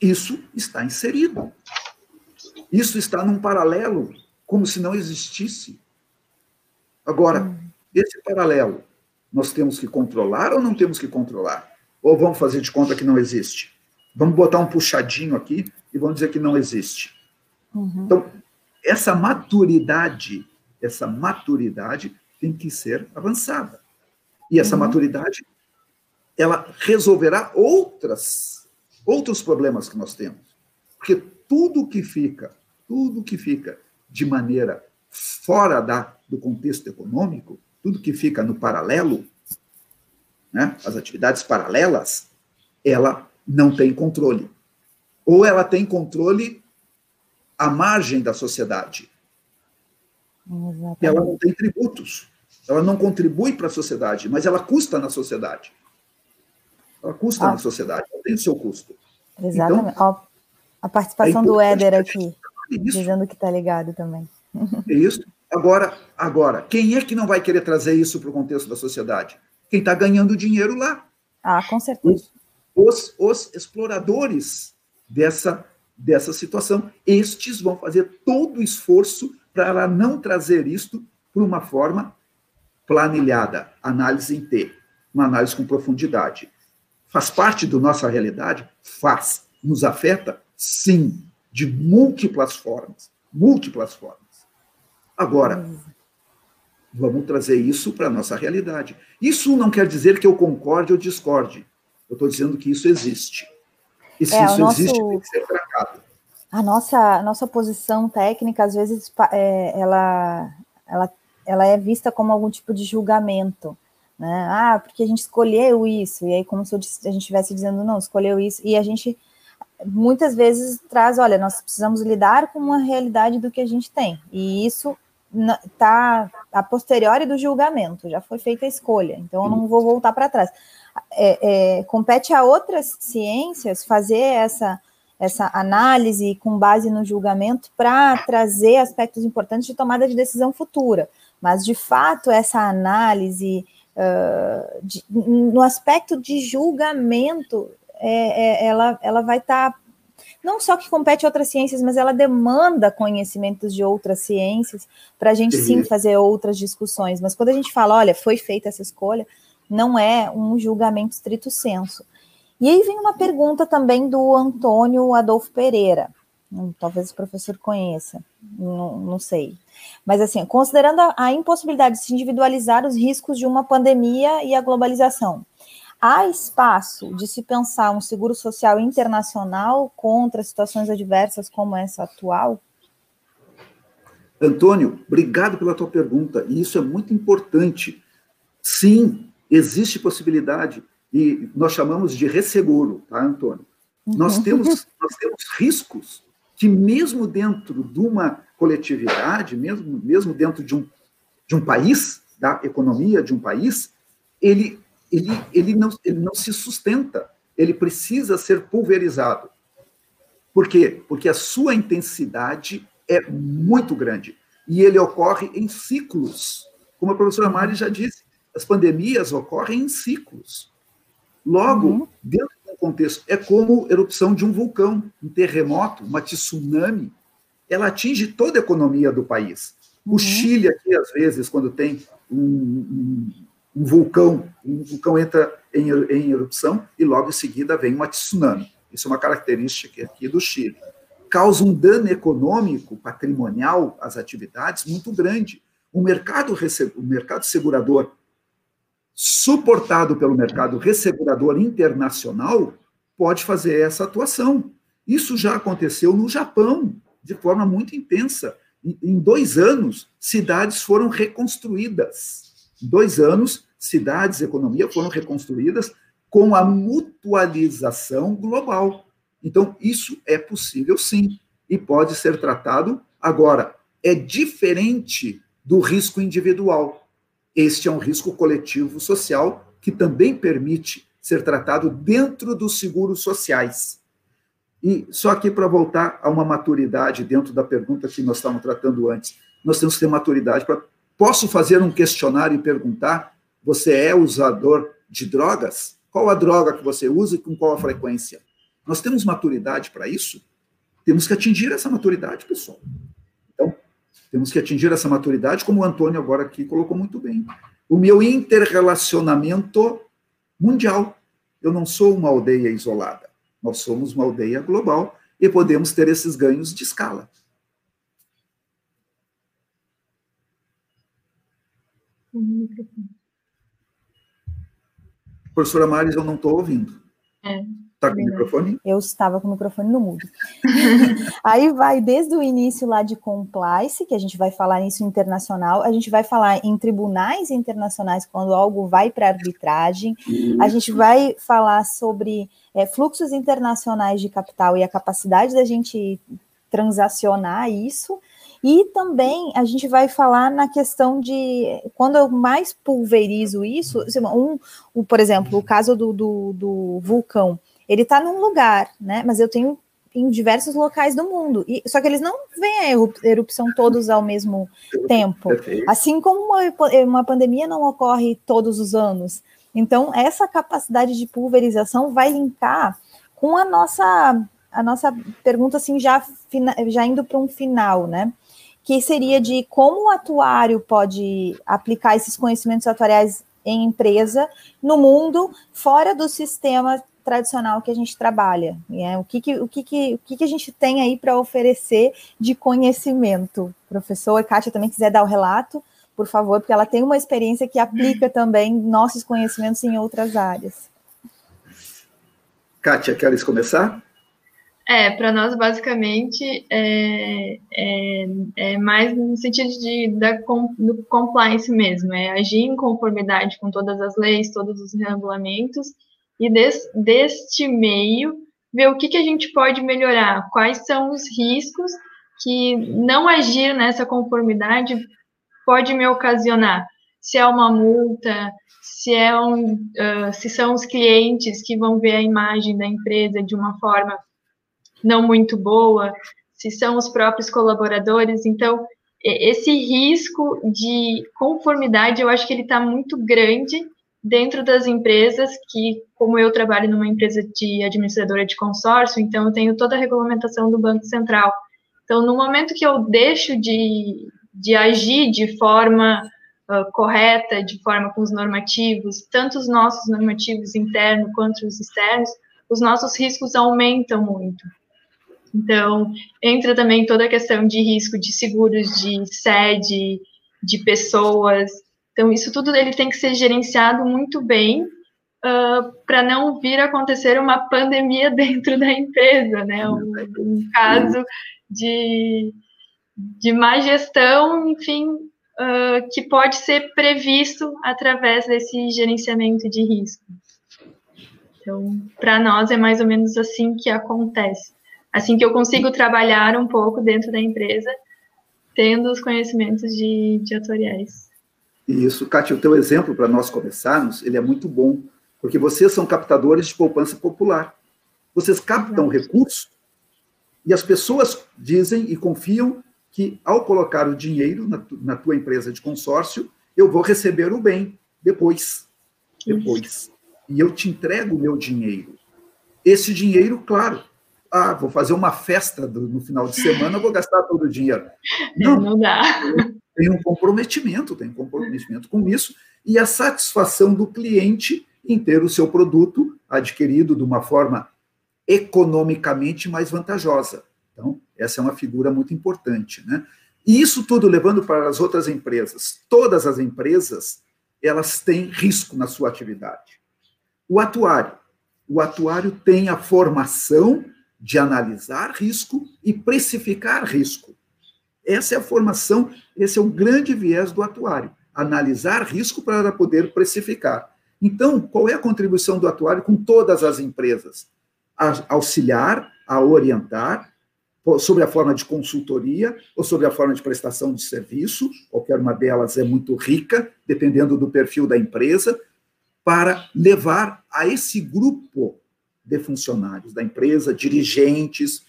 Isso está inserido. Isso está num paralelo, como se não existisse. Agora, hum. esse paralelo, nós temos que controlar ou não temos que controlar? Ou vamos fazer de conta que não existe? Vamos botar um puxadinho aqui e vamos dizer que não existe. Uhum. Então, essa maturidade, essa maturidade tem que ser avançada. E essa uhum. maturidade, ela resolverá outras, outros problemas que nós temos. Porque tudo que fica, tudo que fica de maneira fora da, do contexto econômico, tudo que fica no paralelo, né, as atividades paralelas, ela não tem controle. Ou ela tem controle à margem da sociedade. Exatamente. Ela não tem tributos. Ela não contribui para a sociedade, mas ela custa na sociedade. Ela custa ah. na sociedade, ela tem o seu custo. Exatamente. Então, a participação é do Éder aqui, dizendo que está ligado também. É isso. Agora, agora, quem é que não vai querer trazer isso para o contexto da sociedade? Quem está ganhando dinheiro lá. Ah, com certeza. Os, os exploradores dessa, dessa situação. Estes vão fazer todo o esforço para não trazer isto por uma forma planilhada, análise em T, uma análise com profundidade. Faz parte da nossa realidade? Faz. Nos afeta? Sim, de múltiplas formas. Múltiplas formas. Agora, Vamos trazer isso para a nossa realidade. Isso não quer dizer que eu concorde ou discorde. Eu estou dizendo que isso existe. E se é, isso nosso... existe, tem que ser tratado. A nossa, a nossa posição técnica, às vezes, é, ela, ela, ela é vista como algum tipo de julgamento. Né? Ah, porque a gente escolheu isso. E aí, como se a gente estivesse dizendo, não, escolheu isso. E a gente muitas vezes traz, olha, nós precisamos lidar com uma realidade do que a gente tem. E isso está a posteriori do julgamento, já foi feita a escolha, então eu não vou voltar para trás. É, é, compete a outras ciências fazer essa, essa análise com base no julgamento para trazer aspectos importantes de tomada de decisão futura, mas de fato essa análise uh, de, no aspecto de julgamento é, é, ela, ela vai estar tá não só que compete outras ciências, mas ela demanda conhecimentos de outras ciências para a gente sim fazer outras discussões. Mas quando a gente fala, olha, foi feita essa escolha, não é um julgamento estrito senso. E aí vem uma pergunta também do Antônio Adolfo Pereira. Hum, talvez o professor conheça, não, não sei. Mas assim, considerando a, a impossibilidade de se individualizar os riscos de uma pandemia e a globalização, há espaço de se pensar um seguro social internacional contra situações adversas como essa atual? Antônio, obrigado pela tua pergunta, e isso é muito importante. Sim, existe possibilidade, e nós chamamos de resseguro, tá, Antônio? Uhum. Nós, temos, [laughs] nós temos riscos que, mesmo dentro de uma coletividade, mesmo, mesmo dentro de um, de um país, da economia de um país, ele ele, ele, não, ele não se sustenta, ele precisa ser pulverizado. Por quê? Porque a sua intensidade é muito grande e ele ocorre em ciclos. Como a professora Mari já disse, as pandemias ocorrem em ciclos. Logo, uhum. dentro contexto, é como erupção de um vulcão, um terremoto, uma tsunami, ela atinge toda a economia do país. Uhum. O Chile aqui, às vezes, quando tem um, um, um vulcão, um vulcão entra em, em erupção e logo em seguida vem uma tsunami. Isso é uma característica aqui do Chile. Causa um dano econômico, patrimonial às atividades muito grande. O mercado, o mercado segurador, suportado pelo mercado ressegurador internacional, pode fazer essa atuação. Isso já aconteceu no Japão, de forma muito intensa. Em dois anos, cidades foram reconstruídas dois anos, cidades economia foram reconstruídas com a mutualização global. Então, isso é possível sim, e pode ser tratado. Agora, é diferente do risco individual. Este é um risco coletivo social que também permite ser tratado dentro dos seguros sociais. E só aqui para voltar a uma maturidade dentro da pergunta que nós estávamos tratando antes, nós temos que ter maturidade para Posso fazer um questionário e perguntar: você é usador de drogas? Qual a droga que você usa e com qual a frequência? Nós temos maturidade para isso? Temos que atingir essa maturidade, pessoal. Temos que atingir essa maturidade, como o Antônio agora aqui colocou muito bem. O meu interrelacionamento mundial. Eu não sou uma aldeia isolada. Nós somos uma aldeia global e podemos ter esses ganhos de escala. Professora Maris, eu não estou ouvindo. É. Está com o microfone? Eu estava com o microfone no mudo. [laughs] Aí vai desde o início lá de compliance, que a gente vai falar nisso internacional, a gente vai falar em tribunais internacionais quando algo vai para arbitragem, Isso. a gente vai falar sobre é, fluxos internacionais de capital e a capacidade da gente transacionar isso, e também a gente vai falar na questão de quando eu mais pulverizo isso, assim, um, um por exemplo, o caso do, do, do vulcão, ele está num lugar, né? Mas eu tenho em diversos locais do mundo. E, só que eles não veem a erupção todos ao mesmo tempo. Assim como uma, uma pandemia não ocorre todos os anos. Então, essa capacidade de pulverização vai linkar com a nossa, a nossa pergunta, assim, já, já indo para um final, né? que seria de como o atuário pode aplicar esses conhecimentos atuariais em empresa, no mundo, fora do sistema tradicional que a gente trabalha. Né? O, que, que, o, que, que, o que, que a gente tem aí para oferecer de conhecimento? Professor, Kátia também quiser dar o relato, por favor, porque ela tem uma experiência que aplica também nossos conhecimentos em outras áreas. Kátia, queres começar? É, para nós, basicamente, é, é, é, mais no sentido de, da, do compliance mesmo, é agir em conformidade com todas as leis, todos os regulamentos, e des, deste meio, ver o que, que a gente pode melhorar, quais são os riscos que não agir nessa conformidade pode me ocasionar. Se é uma multa, se, é um, uh, se são os clientes que vão ver a imagem da empresa de uma forma não muito boa, se são os próprios colaboradores. Então, esse risco de conformidade, eu acho que ele está muito grande dentro das empresas, que, como eu trabalho numa empresa de administradora de consórcio, então eu tenho toda a regulamentação do Banco Central. Então, no momento que eu deixo de, de agir de forma uh, correta, de forma com os normativos, tanto os nossos normativos internos quanto os externos, os nossos riscos aumentam muito. Então, entra também toda a questão de risco de seguros de sede, de pessoas. Então, isso tudo ele tem que ser gerenciado muito bem uh, para não vir acontecer uma pandemia [laughs] dentro da empresa, né? Um, um caso de, de má gestão, enfim, uh, que pode ser previsto através desse gerenciamento de risco. Então, para nós é mais ou menos assim que acontece assim que eu consigo trabalhar um pouco dentro da empresa, tendo os conhecimentos de, de atoriais. Isso, Kátia, o teu exemplo para nós começarmos, ele é muito bom, porque vocês são captadores de poupança popular. Vocês captam recursos e as pessoas dizem e confiam que ao colocar o dinheiro na, tu, na tua empresa de consórcio, eu vou receber o bem depois. Depois. E eu te entrego o meu dinheiro. Esse dinheiro, claro, ah, vou fazer uma festa do, no final de semana, vou gastar todo o dinheiro. [laughs] Não, não dá. [laughs] Tem um comprometimento, tem um comprometimento com isso, e a satisfação do cliente em ter o seu produto adquirido de uma forma economicamente mais vantajosa. Então, essa é uma figura muito importante, né? E isso tudo levando para as outras empresas. Todas as empresas, elas têm risco na sua atividade. O atuário, o atuário tem a formação de analisar risco e precificar risco. Essa é a formação, esse é o grande viés do atuário, analisar risco para poder precificar. Então, qual é a contribuição do atuário com todas as empresas? A auxiliar, a orientar, sobre a forma de consultoria ou sobre a forma de prestação de serviço, qualquer uma delas é muito rica, dependendo do perfil da empresa, para levar a esse grupo de funcionários da empresa, dirigentes.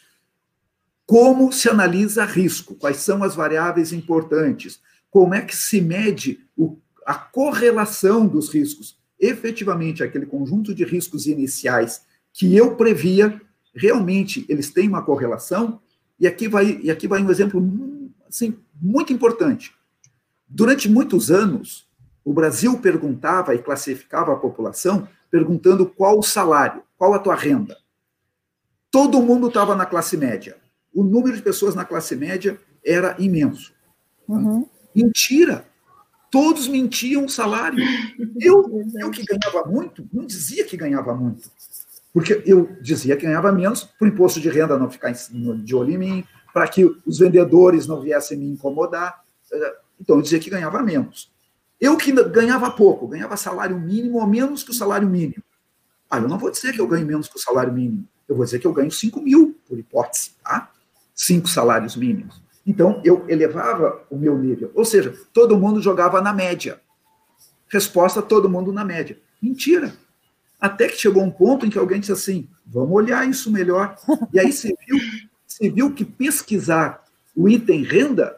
Como se analisa risco? Quais são as variáveis importantes? Como é que se mede o, a correlação dos riscos? Efetivamente, aquele conjunto de riscos iniciais que eu previa, realmente eles têm uma correlação? E aqui vai, e aqui vai um exemplo assim, muito importante. Durante muitos anos, o Brasil perguntava e classificava a população perguntando qual o salário, qual a tua renda. Todo mundo estava na classe média. O número de pessoas na classe média era imenso. Uhum. Mentira! Todos mentiam o salário. Eu, eu que ganhava muito, não dizia que ganhava muito. Porque eu dizia que ganhava menos para o imposto de renda não ficar de olho em mim, para que os vendedores não viessem me incomodar. Então, eu dizia que ganhava menos. Eu que ganhava pouco, ganhava salário mínimo ou menos que o salário mínimo. Ah, eu não vou dizer que eu ganho menos que o salário mínimo. Eu vou dizer que eu ganho 5 mil, por hipótese, tá? Cinco salários mínimos. Então, eu elevava o meu nível. Ou seja, todo mundo jogava na média. Resposta: todo mundo na média. Mentira. Até que chegou um ponto em que alguém disse assim: vamos olhar isso melhor. E aí você viu, viu que pesquisar o item renda,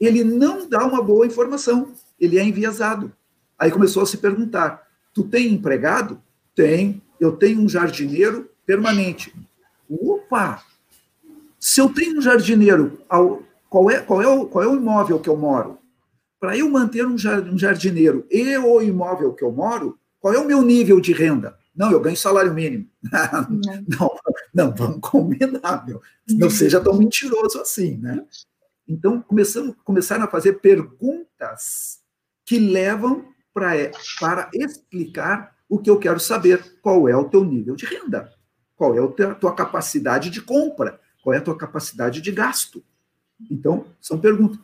ele não dá uma boa informação ele é enviesado. Aí começou a se perguntar: tu tem empregado? Tem. Eu tenho um jardineiro permanente. Opa! Se eu tenho um jardineiro, qual é, qual é, o, qual é o imóvel que eu moro? Para eu manter um jardineiro e o imóvel que eu moro, qual é o meu nível de renda? Não, eu ganho salário mínimo. [laughs] Não, não, vamos combinar, meu. Não seja tão mentiroso assim, né? Então, começamos, começaram a fazer perguntas que levam pra, para explicar o que eu quero saber, qual é o teu nível de renda, qual é a tua capacidade de compra, qual é a tua capacidade de gasto. Então, são perguntas.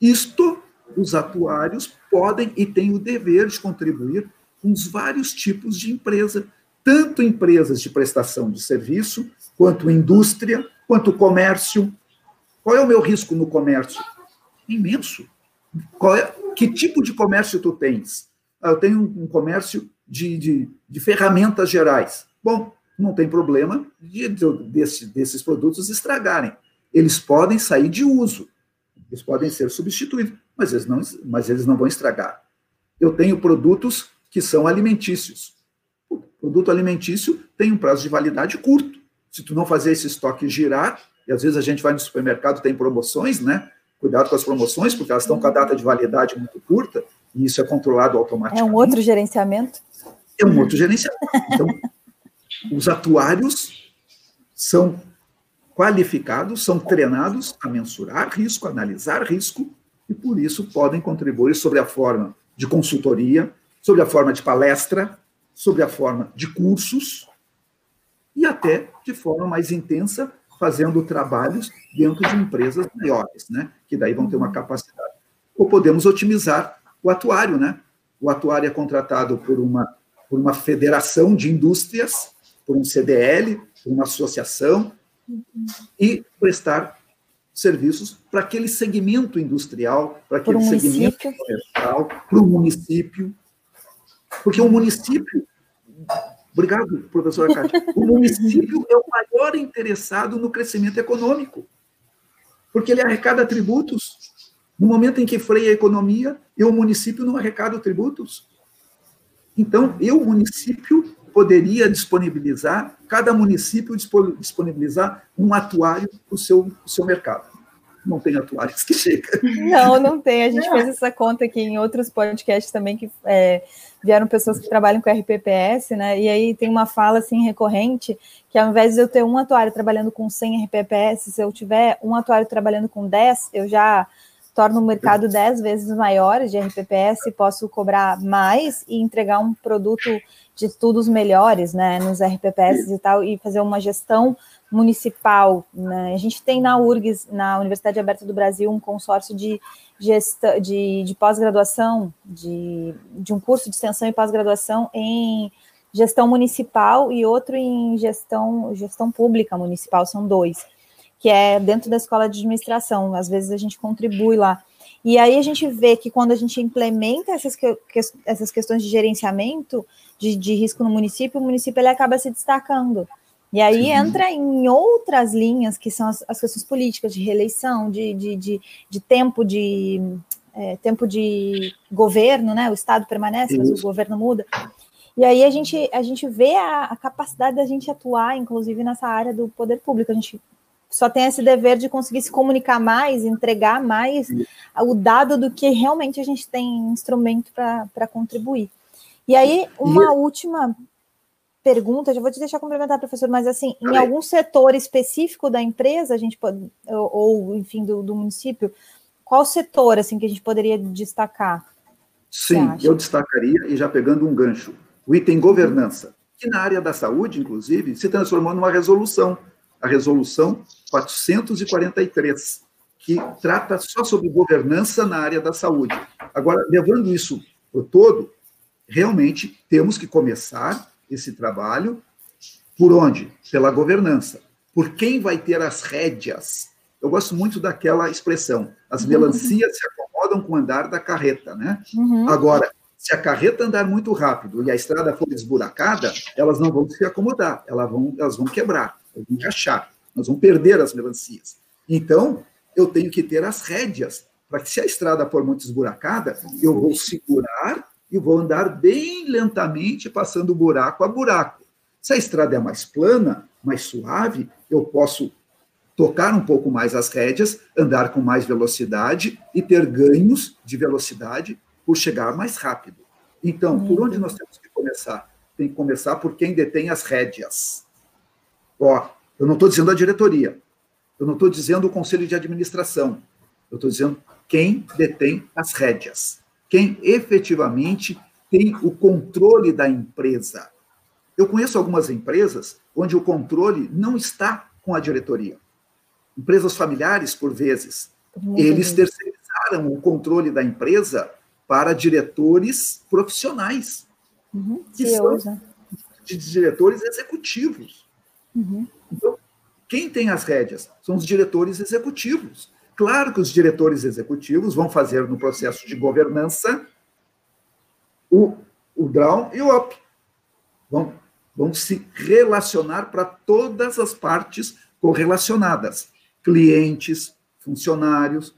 Isto, os atuários podem e têm o dever de contribuir com os vários tipos de empresa, tanto empresas de prestação de serviço, quanto indústria, quanto comércio, qual é o meu risco no comércio? Imenso. Qual é, que tipo de comércio tu tens? Ah, eu tenho um comércio de, de, de, ferramentas gerais. Bom, não tem problema de, de, desse, desses produtos estragarem. Eles podem sair de uso, eles podem ser substituídos, mas eles não, mas eles não vão estragar. Eu tenho produtos que são alimentícios. O produto alimentício tem um prazo de validade curto. Se tu não fazer esse estoque girar, e às vezes a gente vai no supermercado, tem promoções, né? Cuidado com as promoções, porque elas estão com a data de validade muito curta, e isso é controlado automaticamente. É um outro gerenciamento? É um outro gerenciamento. Então, os atuários são qualificados, são treinados a mensurar risco, analisar risco, e por isso podem contribuir sobre a forma de consultoria, sobre a forma de palestra, sobre a forma de cursos, e até de forma mais intensa fazendo trabalhos dentro de empresas maiores, né? Que daí vão ter uma capacidade. Ou podemos otimizar o atuário, né? O atuário é contratado por uma, por uma federação de indústrias, por um CDL, por uma associação, e prestar serviços para aquele segmento industrial, para aquele um segmento comercial, para o município. Porque o município Obrigado, professora Cátia. O município é o maior interessado no crescimento econômico, porque ele arrecada tributos. No momento em que freia a economia, eu, o município, não arrecado tributos. Então, eu, o município, poderia disponibilizar, cada município disponibilizar um atuário para o seu, seu mercado não tem atuários que [laughs] chega. Não, não tem. A gente fez essa conta aqui em outros podcasts também que é, vieram pessoas que trabalham com RPPS, né? E aí tem uma fala assim recorrente que ao invés de eu ter um atuário trabalhando com 100 RPPS, se eu tiver um atuário trabalhando com 10, eu já torno o mercado 10 vezes maior de RPPS, posso cobrar mais e entregar um produto de estudos melhores, né, nos RPPS e tal, e fazer uma gestão municipal. Né? A gente tem na URGS, na Universidade Aberta do Brasil, um consórcio de, gesta, de, de pós-graduação, de, de um curso de extensão e pós-graduação em gestão municipal e outro em gestão, gestão pública municipal, são dois, que é dentro da escola de administração. Às vezes a gente contribui lá. E aí a gente vê que quando a gente implementa essas, que, essas questões de gerenciamento de, de risco no município, o município ele acaba se destacando. E aí Sim. entra em outras linhas, que são as, as questões políticas, de reeleição, de, de, de, de tempo de é, tempo de governo, né? O Estado permanece, mas o governo muda. E aí a gente, a gente vê a, a, capacidade da gente atuar, inclusive nessa área do poder público. A gente só tem esse dever de conseguir se comunicar mais, entregar mais o dado do que realmente a gente tem instrumento para contribuir. E aí, uma e... última pergunta, já vou te deixar complementar, professor, mas assim, em algum setor específico da empresa, a gente pode, ou, ou enfim, do, do, município, qual setor assim que a gente poderia destacar? Sim, eu destacaria, e já pegando um gancho, o item governança, que na área da saúde, inclusive, se transformou numa resolução, a resolução 443, que trata só sobre governança na área da saúde. Agora, levando isso para o todo, realmente temos que começar esse trabalho. Por onde? Pela governança. Por quem vai ter as rédeas? Eu gosto muito daquela expressão: as melancias se acomodam com o andar da carreta, né? Uhum. Agora, se a carreta andar muito rápido e a estrada for esburacada, elas não vão se acomodar, elas vão, elas vão quebrar, vão encaixar, nós vamos perder as melancias. Então, eu tenho que ter as rédeas, para que se a estrada for muito esburacada, eu vou segurar e vou andar bem lentamente, passando buraco a buraco. Se a estrada é mais plana, mais suave, eu posso tocar um pouco mais as rédeas, andar com mais velocidade e ter ganhos de velocidade por chegar mais rápido. Então, por onde nós temos que começar? Tem que começar por quem detém as rédeas. Ó, eu não estou dizendo a diretoria, eu não estou dizendo o conselho de administração, Eu estou dizendo quem detém as rédeas, quem efetivamente tem o controle da empresa. Eu conheço algumas empresas onde o controle não está com a diretoria. Empresas familiares, por vezes, eles terceirizaram o controle da empresa para diretores profissionais, uhum, que são de diretores executivos. Uhum. Então, quem tem as rédeas são os diretores executivos. Claro que os diretores executivos vão fazer no processo de governança o, o e o up. Vão, vão se relacionar para todas as partes correlacionadas: clientes, funcionários,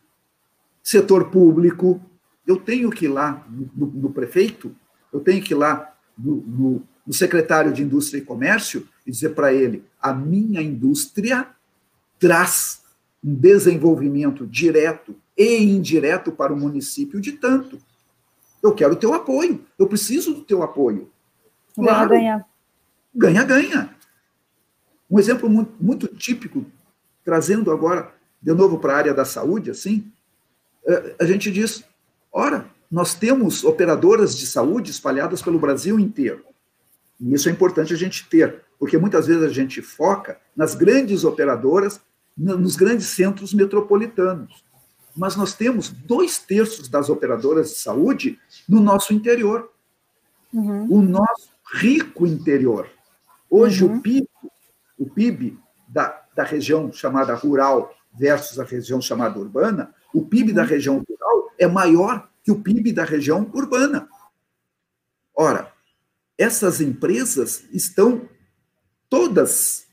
setor público. Eu tenho que ir lá no, no prefeito, eu tenho que ir lá no, no secretário de Indústria e Comércio e dizer para ele: a minha indústria traz um desenvolvimento direto e indireto para o município de tanto. Eu quero o teu apoio, eu preciso do teu apoio. Claro, ganha, ganha. Ganha, Um exemplo muito, muito típico, trazendo agora de novo para a área da saúde, assim, é, a gente diz: ora, nós temos operadoras de saúde espalhadas pelo Brasil inteiro. E isso é importante a gente ter, porque muitas vezes a gente foca nas grandes operadoras nos grandes centros metropolitanos. Mas nós temos dois terços das operadoras de saúde no nosso interior. Uhum. O nosso rico interior. Hoje, uhum. o PIB, o PIB da, da região chamada rural versus a região chamada urbana, o PIB uhum. da região rural é maior que o PIB da região urbana. Ora, essas empresas estão todas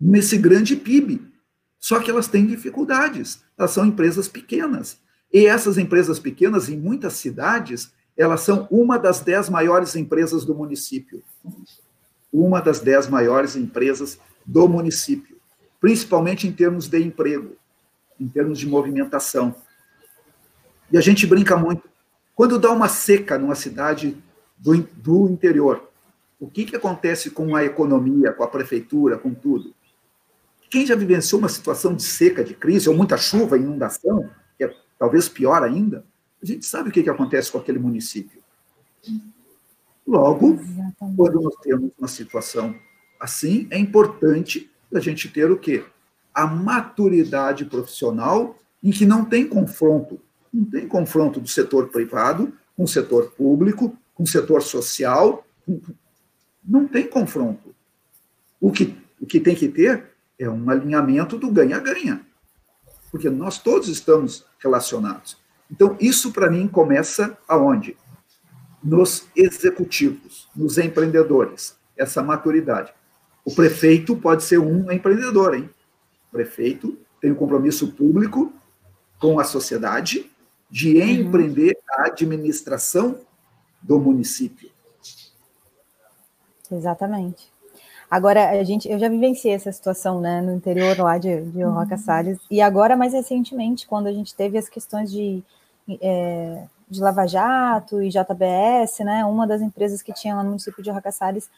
nesse grande PIB. Só que elas têm dificuldades. Elas são empresas pequenas. E essas empresas pequenas, em muitas cidades, elas são uma das dez maiores empresas do município. Uma das dez maiores empresas do município. Principalmente em termos de emprego, em termos de movimentação. E a gente brinca muito. Quando dá uma seca numa cidade do, do interior, o que, que acontece com a economia, com a prefeitura, com tudo? Quem já vivenciou uma situação de seca, de crise, ou muita chuva, inundação, que é talvez pior ainda, a gente sabe o que, que acontece com aquele município. Logo, Exatamente. quando nós temos uma situação assim, é importante a gente ter o quê? A maturidade profissional em que não tem confronto. Não tem confronto do setor privado com o setor público, com o setor social. Não tem confronto. O que, o que tem que ter é um alinhamento do ganha-ganha. Porque nós todos estamos relacionados. Então, isso para mim começa aonde? Nos executivos, nos empreendedores, essa maturidade. O prefeito pode ser um empreendedor, hein? O prefeito tem um compromisso público com a sociedade de uhum. empreender a administração do município. Exatamente. Agora, a gente, eu já vivenciei essa situação né, no interior lá de, de uhum. Roca Salles, e agora, mais recentemente, quando a gente teve as questões de, é, de Lava Jato e JBS, né, uma das empresas que tinha lá no município de Roca Salles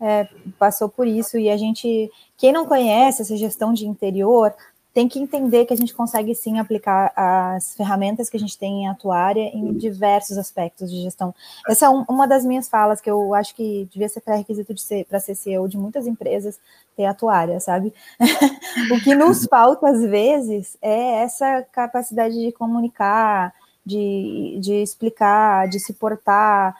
é, passou por isso, e a gente, quem não conhece essa gestão de interior, tem que entender que a gente consegue sim aplicar as ferramentas que a gente tem em atuária em diversos aspectos de gestão. Essa é um, uma das minhas falas que eu acho que devia ser pré-requisito de ser para ser CEO de muitas empresas ter atuária, sabe? [laughs] o que nos falta às vezes é essa capacidade de comunicar, de, de explicar, de se portar,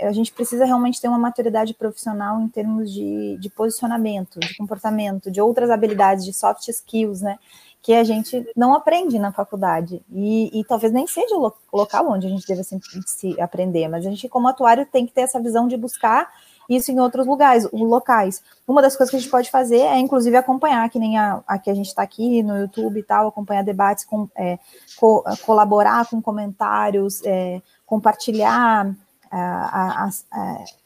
a gente precisa realmente ter uma maturidade profissional em termos de, de posicionamento, de comportamento, de outras habilidades, de soft skills, né? Que a gente não aprende na faculdade. E, e talvez nem seja o local onde a gente deve se, se aprender, mas a gente, como atuário, tem que ter essa visão de buscar isso em outros lugares, locais. Uma das coisas que a gente pode fazer é, inclusive, acompanhar, que nem a, a que a gente está aqui no YouTube e tal, acompanhar debates, com, é, co, colaborar com comentários, é, compartilhar as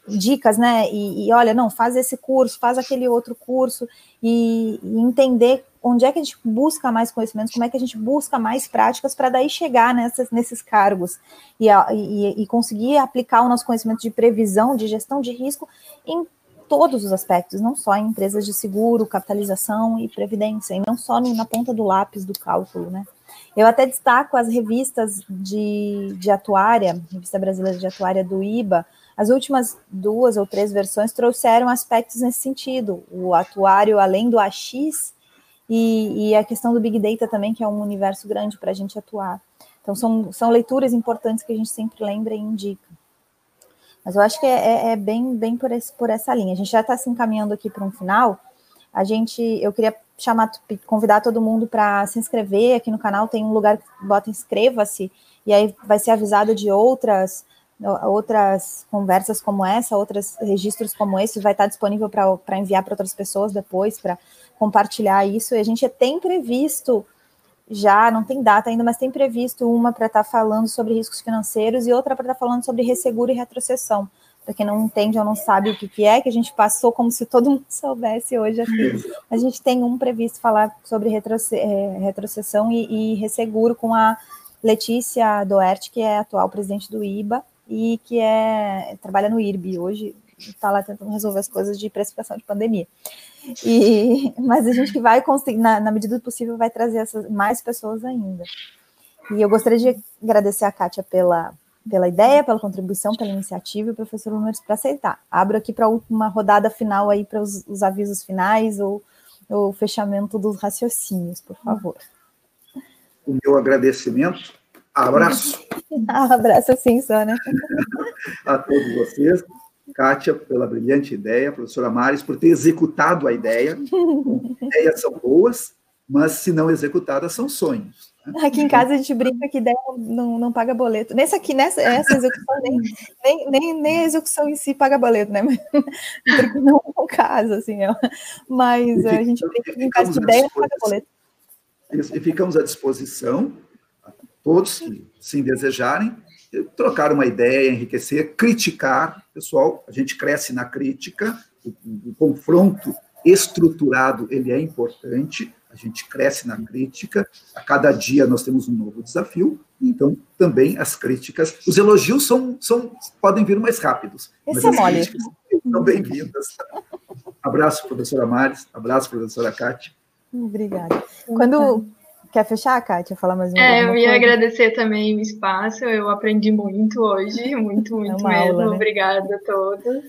dicas, né? E, e, olha, não, faz esse curso, faz aquele outro curso, e, e, entender onde é que a gente busca mais conhecimentos, como é que a gente busca mais práticas para daí chegar nessas, nesses cargos e, e, e conseguir aplicar o nosso conhecimento de previsão, de gestão de risco em todos os aspectos, não só em empresas de seguro, capitalização e previdência, e não só na ponta do lápis do cálculo, né? Eu até destaco as revistas de, de atuária, Revista Brasileira de Atuária do IBA, as últimas duas ou três versões trouxeram aspectos nesse sentido. O atuário, além do AX, e, e a questão do Big Data também, que é um universo grande para a gente atuar. Então, são, são leituras importantes que a gente sempre lembra e indica. Mas eu acho que é, é, é bem, bem por, esse, por essa linha. A gente já está se encaminhando aqui para um final. A gente, eu queria chamar, convidar todo mundo para se inscrever aqui no canal. Tem um lugar que bota inscreva-se e aí vai ser avisado de outras outras conversas como essa, outros registros como esse, vai estar disponível para enviar para outras pessoas depois, para compartilhar isso. E a gente tem previsto já, não tem data ainda, mas tem previsto uma para estar falando sobre riscos financeiros e outra para estar falando sobre resseguro e retrocessão. Para quem não entende ou não sabe o que, que é, que a gente passou como se todo mundo [laughs] soubesse hoje aqui. A gente tem um previsto falar sobre retroce é, retrocessão e, e resseguro com a Letícia Doert, que é atual presidente do IBA, e que é trabalha no IRB hoje, está lá tentando resolver as coisas de precificação de pandemia. E, [laughs] mas a gente que vai conseguir, na, na, medida do possível, vai trazer essas, mais pessoas ainda. E eu gostaria de agradecer a Kátia pela, pela ideia, pela contribuição, pela iniciativa e o professor Números para aceitar. Abro aqui para uma rodada final aí para os, os avisos finais ou o fechamento dos raciocínios, por favor. O meu agradecimento Abraço. [laughs] Abraço sim, só, né? [laughs] a todos vocês. Kátia, pela brilhante ideia, professora Maris, por ter executado a ideia. [laughs] Ideias são boas, mas se não executadas, são sonhos. Aqui em casa a gente brinca que ideia não, não paga boleto. Nessa aqui, nessa essa execução, nem, nem, nem, nem, a execução em si paga boleto, né? [laughs] Porque não é o caso, assim. É. Mas a gente brinca que em casa de ideia não paga boleto. E ficamos à disposição todos que sim desejarem, trocar uma ideia, enriquecer, criticar. Pessoal, a gente cresce na crítica, o, o, confronto estruturado ele é importante, a gente cresce na crítica, a cada dia nós temos um novo desafio, então também as críticas, os elogios são, são podem vir mais rápidos, Esse mas é as críticas são bem-vindas. Abraço, professora Maris, abraço, professora Cátia. Obrigada. Quando, Quer fechar, Kátia? Falar mais uma É, eu ia coisa? agradecer também o espaço, eu aprendi muito hoje, muito, muito é mesmo. Aula, né? Obrigada a todos.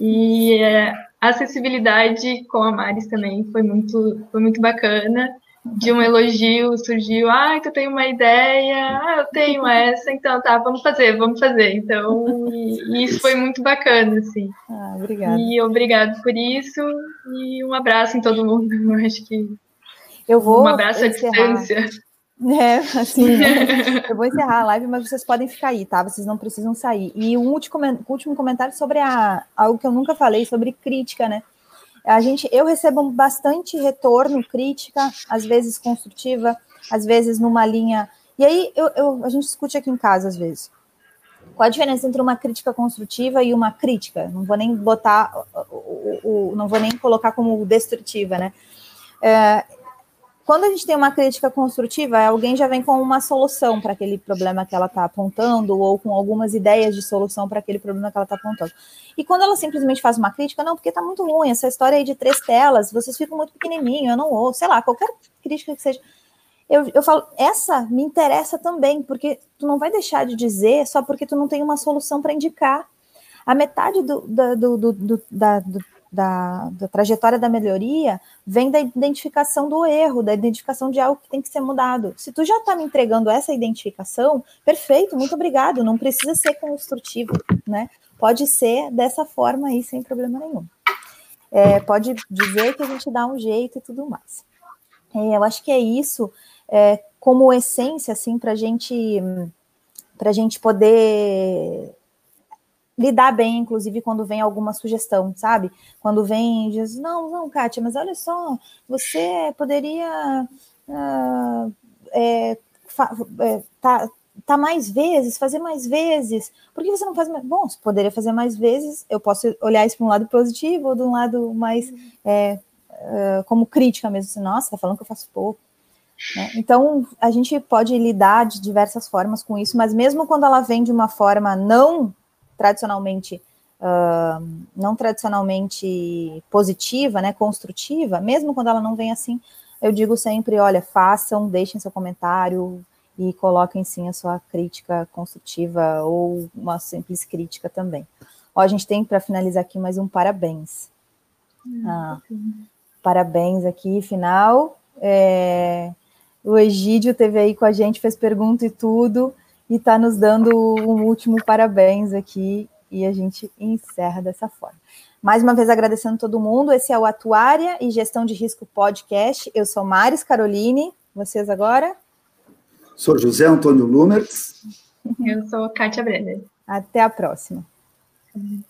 E [laughs] é, a acessibilidade com a Maris também foi muito, foi muito bacana. De um elogio surgiu, ah, tu tem uma ideia, ah, eu tenho essa, então tá, vamos fazer, vamos fazer. Então, e, e isso foi muito bacana, assim. Ah, obrigada. E obrigado por isso, e um abraço em todo mundo. [laughs] Eu acho que eu vou. Um abraço à distância. É, assim, [laughs] né? eu vou encerrar a live, mas vocês podem ficar aí, tá? Vocês não precisam sair. E um último, último comentário sobre a, algo que eu nunca falei, sobre crítica, né? A gente, eu recebo bastante retorno, crítica, às vezes construtiva, às vezes numa linha. E aí eu, eu, a gente discute aqui em casa, às vezes. Qual a diferença entre uma crítica construtiva e uma crítica? Não vou nem botar, o, o, o não vou nem colocar como destrutiva, né? É, quando a gente tem uma crítica construtiva, alguém já vem com uma solução para aquele problema que ela está apontando, ou com algumas ideias de solução para aquele problema que ela está apontando. E quando ela simplesmente faz uma crítica, não, porque está muito ruim, essa história aí de três telas, vocês ficam muito pequenininho, eu não ouço, sei lá, qualquer crítica que seja. Eu, eu falo, essa me interessa também, porque tu não vai deixar de dizer só porque tu não tem uma solução para indicar. A metade do, do, do, do, da, do da, da, trajetória da melhoria vem da identificação do erro, da identificação de algo que tem que ser mudado. Se tu já está me entregando essa identificação, perfeito, muito obrigado. Não precisa ser construtivo, né? Pode ser dessa forma aí, sem problema nenhum. É, pode dizer que a gente dá um jeito e tudo mais. É, eu acho que é isso, é, como essência, assim, para gente, a gente poder lidar bem, inclusive, quando vem alguma sugestão, sabe? Quando vem diz, não, não, Kátia, mas olha só, você poderia uh, é, é, tá, tá mais vezes, fazer mais vezes. Por que você não faz mais? Bom, você poderia fazer mais vezes, eu posso olhar isso para um lado positivo ou de um lado mais é, uh, como crítica mesmo, assim, nossa, tá falando que eu faço pouco. Né? Então, a gente pode lidar de diversas formas com isso, mas mesmo quando ela vem de uma forma não tradicionalmente uh, não tradicionalmente positiva, né, construtiva, mesmo quando ela não vem assim, eu digo sempre, olha, façam, deixem seu comentário e coloquem sim a sua crítica construtiva ou uma simples crítica também. Ó, a gente tem para finalizar aqui mais um parabéns. Hum, ah, parabéns aqui, final. É, o Egídio teve aí com a gente, fez pergunta e tudo, e está nos dando um último parabéns aqui, e a gente encerra dessa forma. Mais uma vez agradecendo todo mundo. Esse é o Atuária e Gestão de Risco Podcast. Eu sou Maris Caroline. Vocês agora? Sou José Antônio Lumertz. Eu sou Kátia Brenner. Até a próxima. Uhum.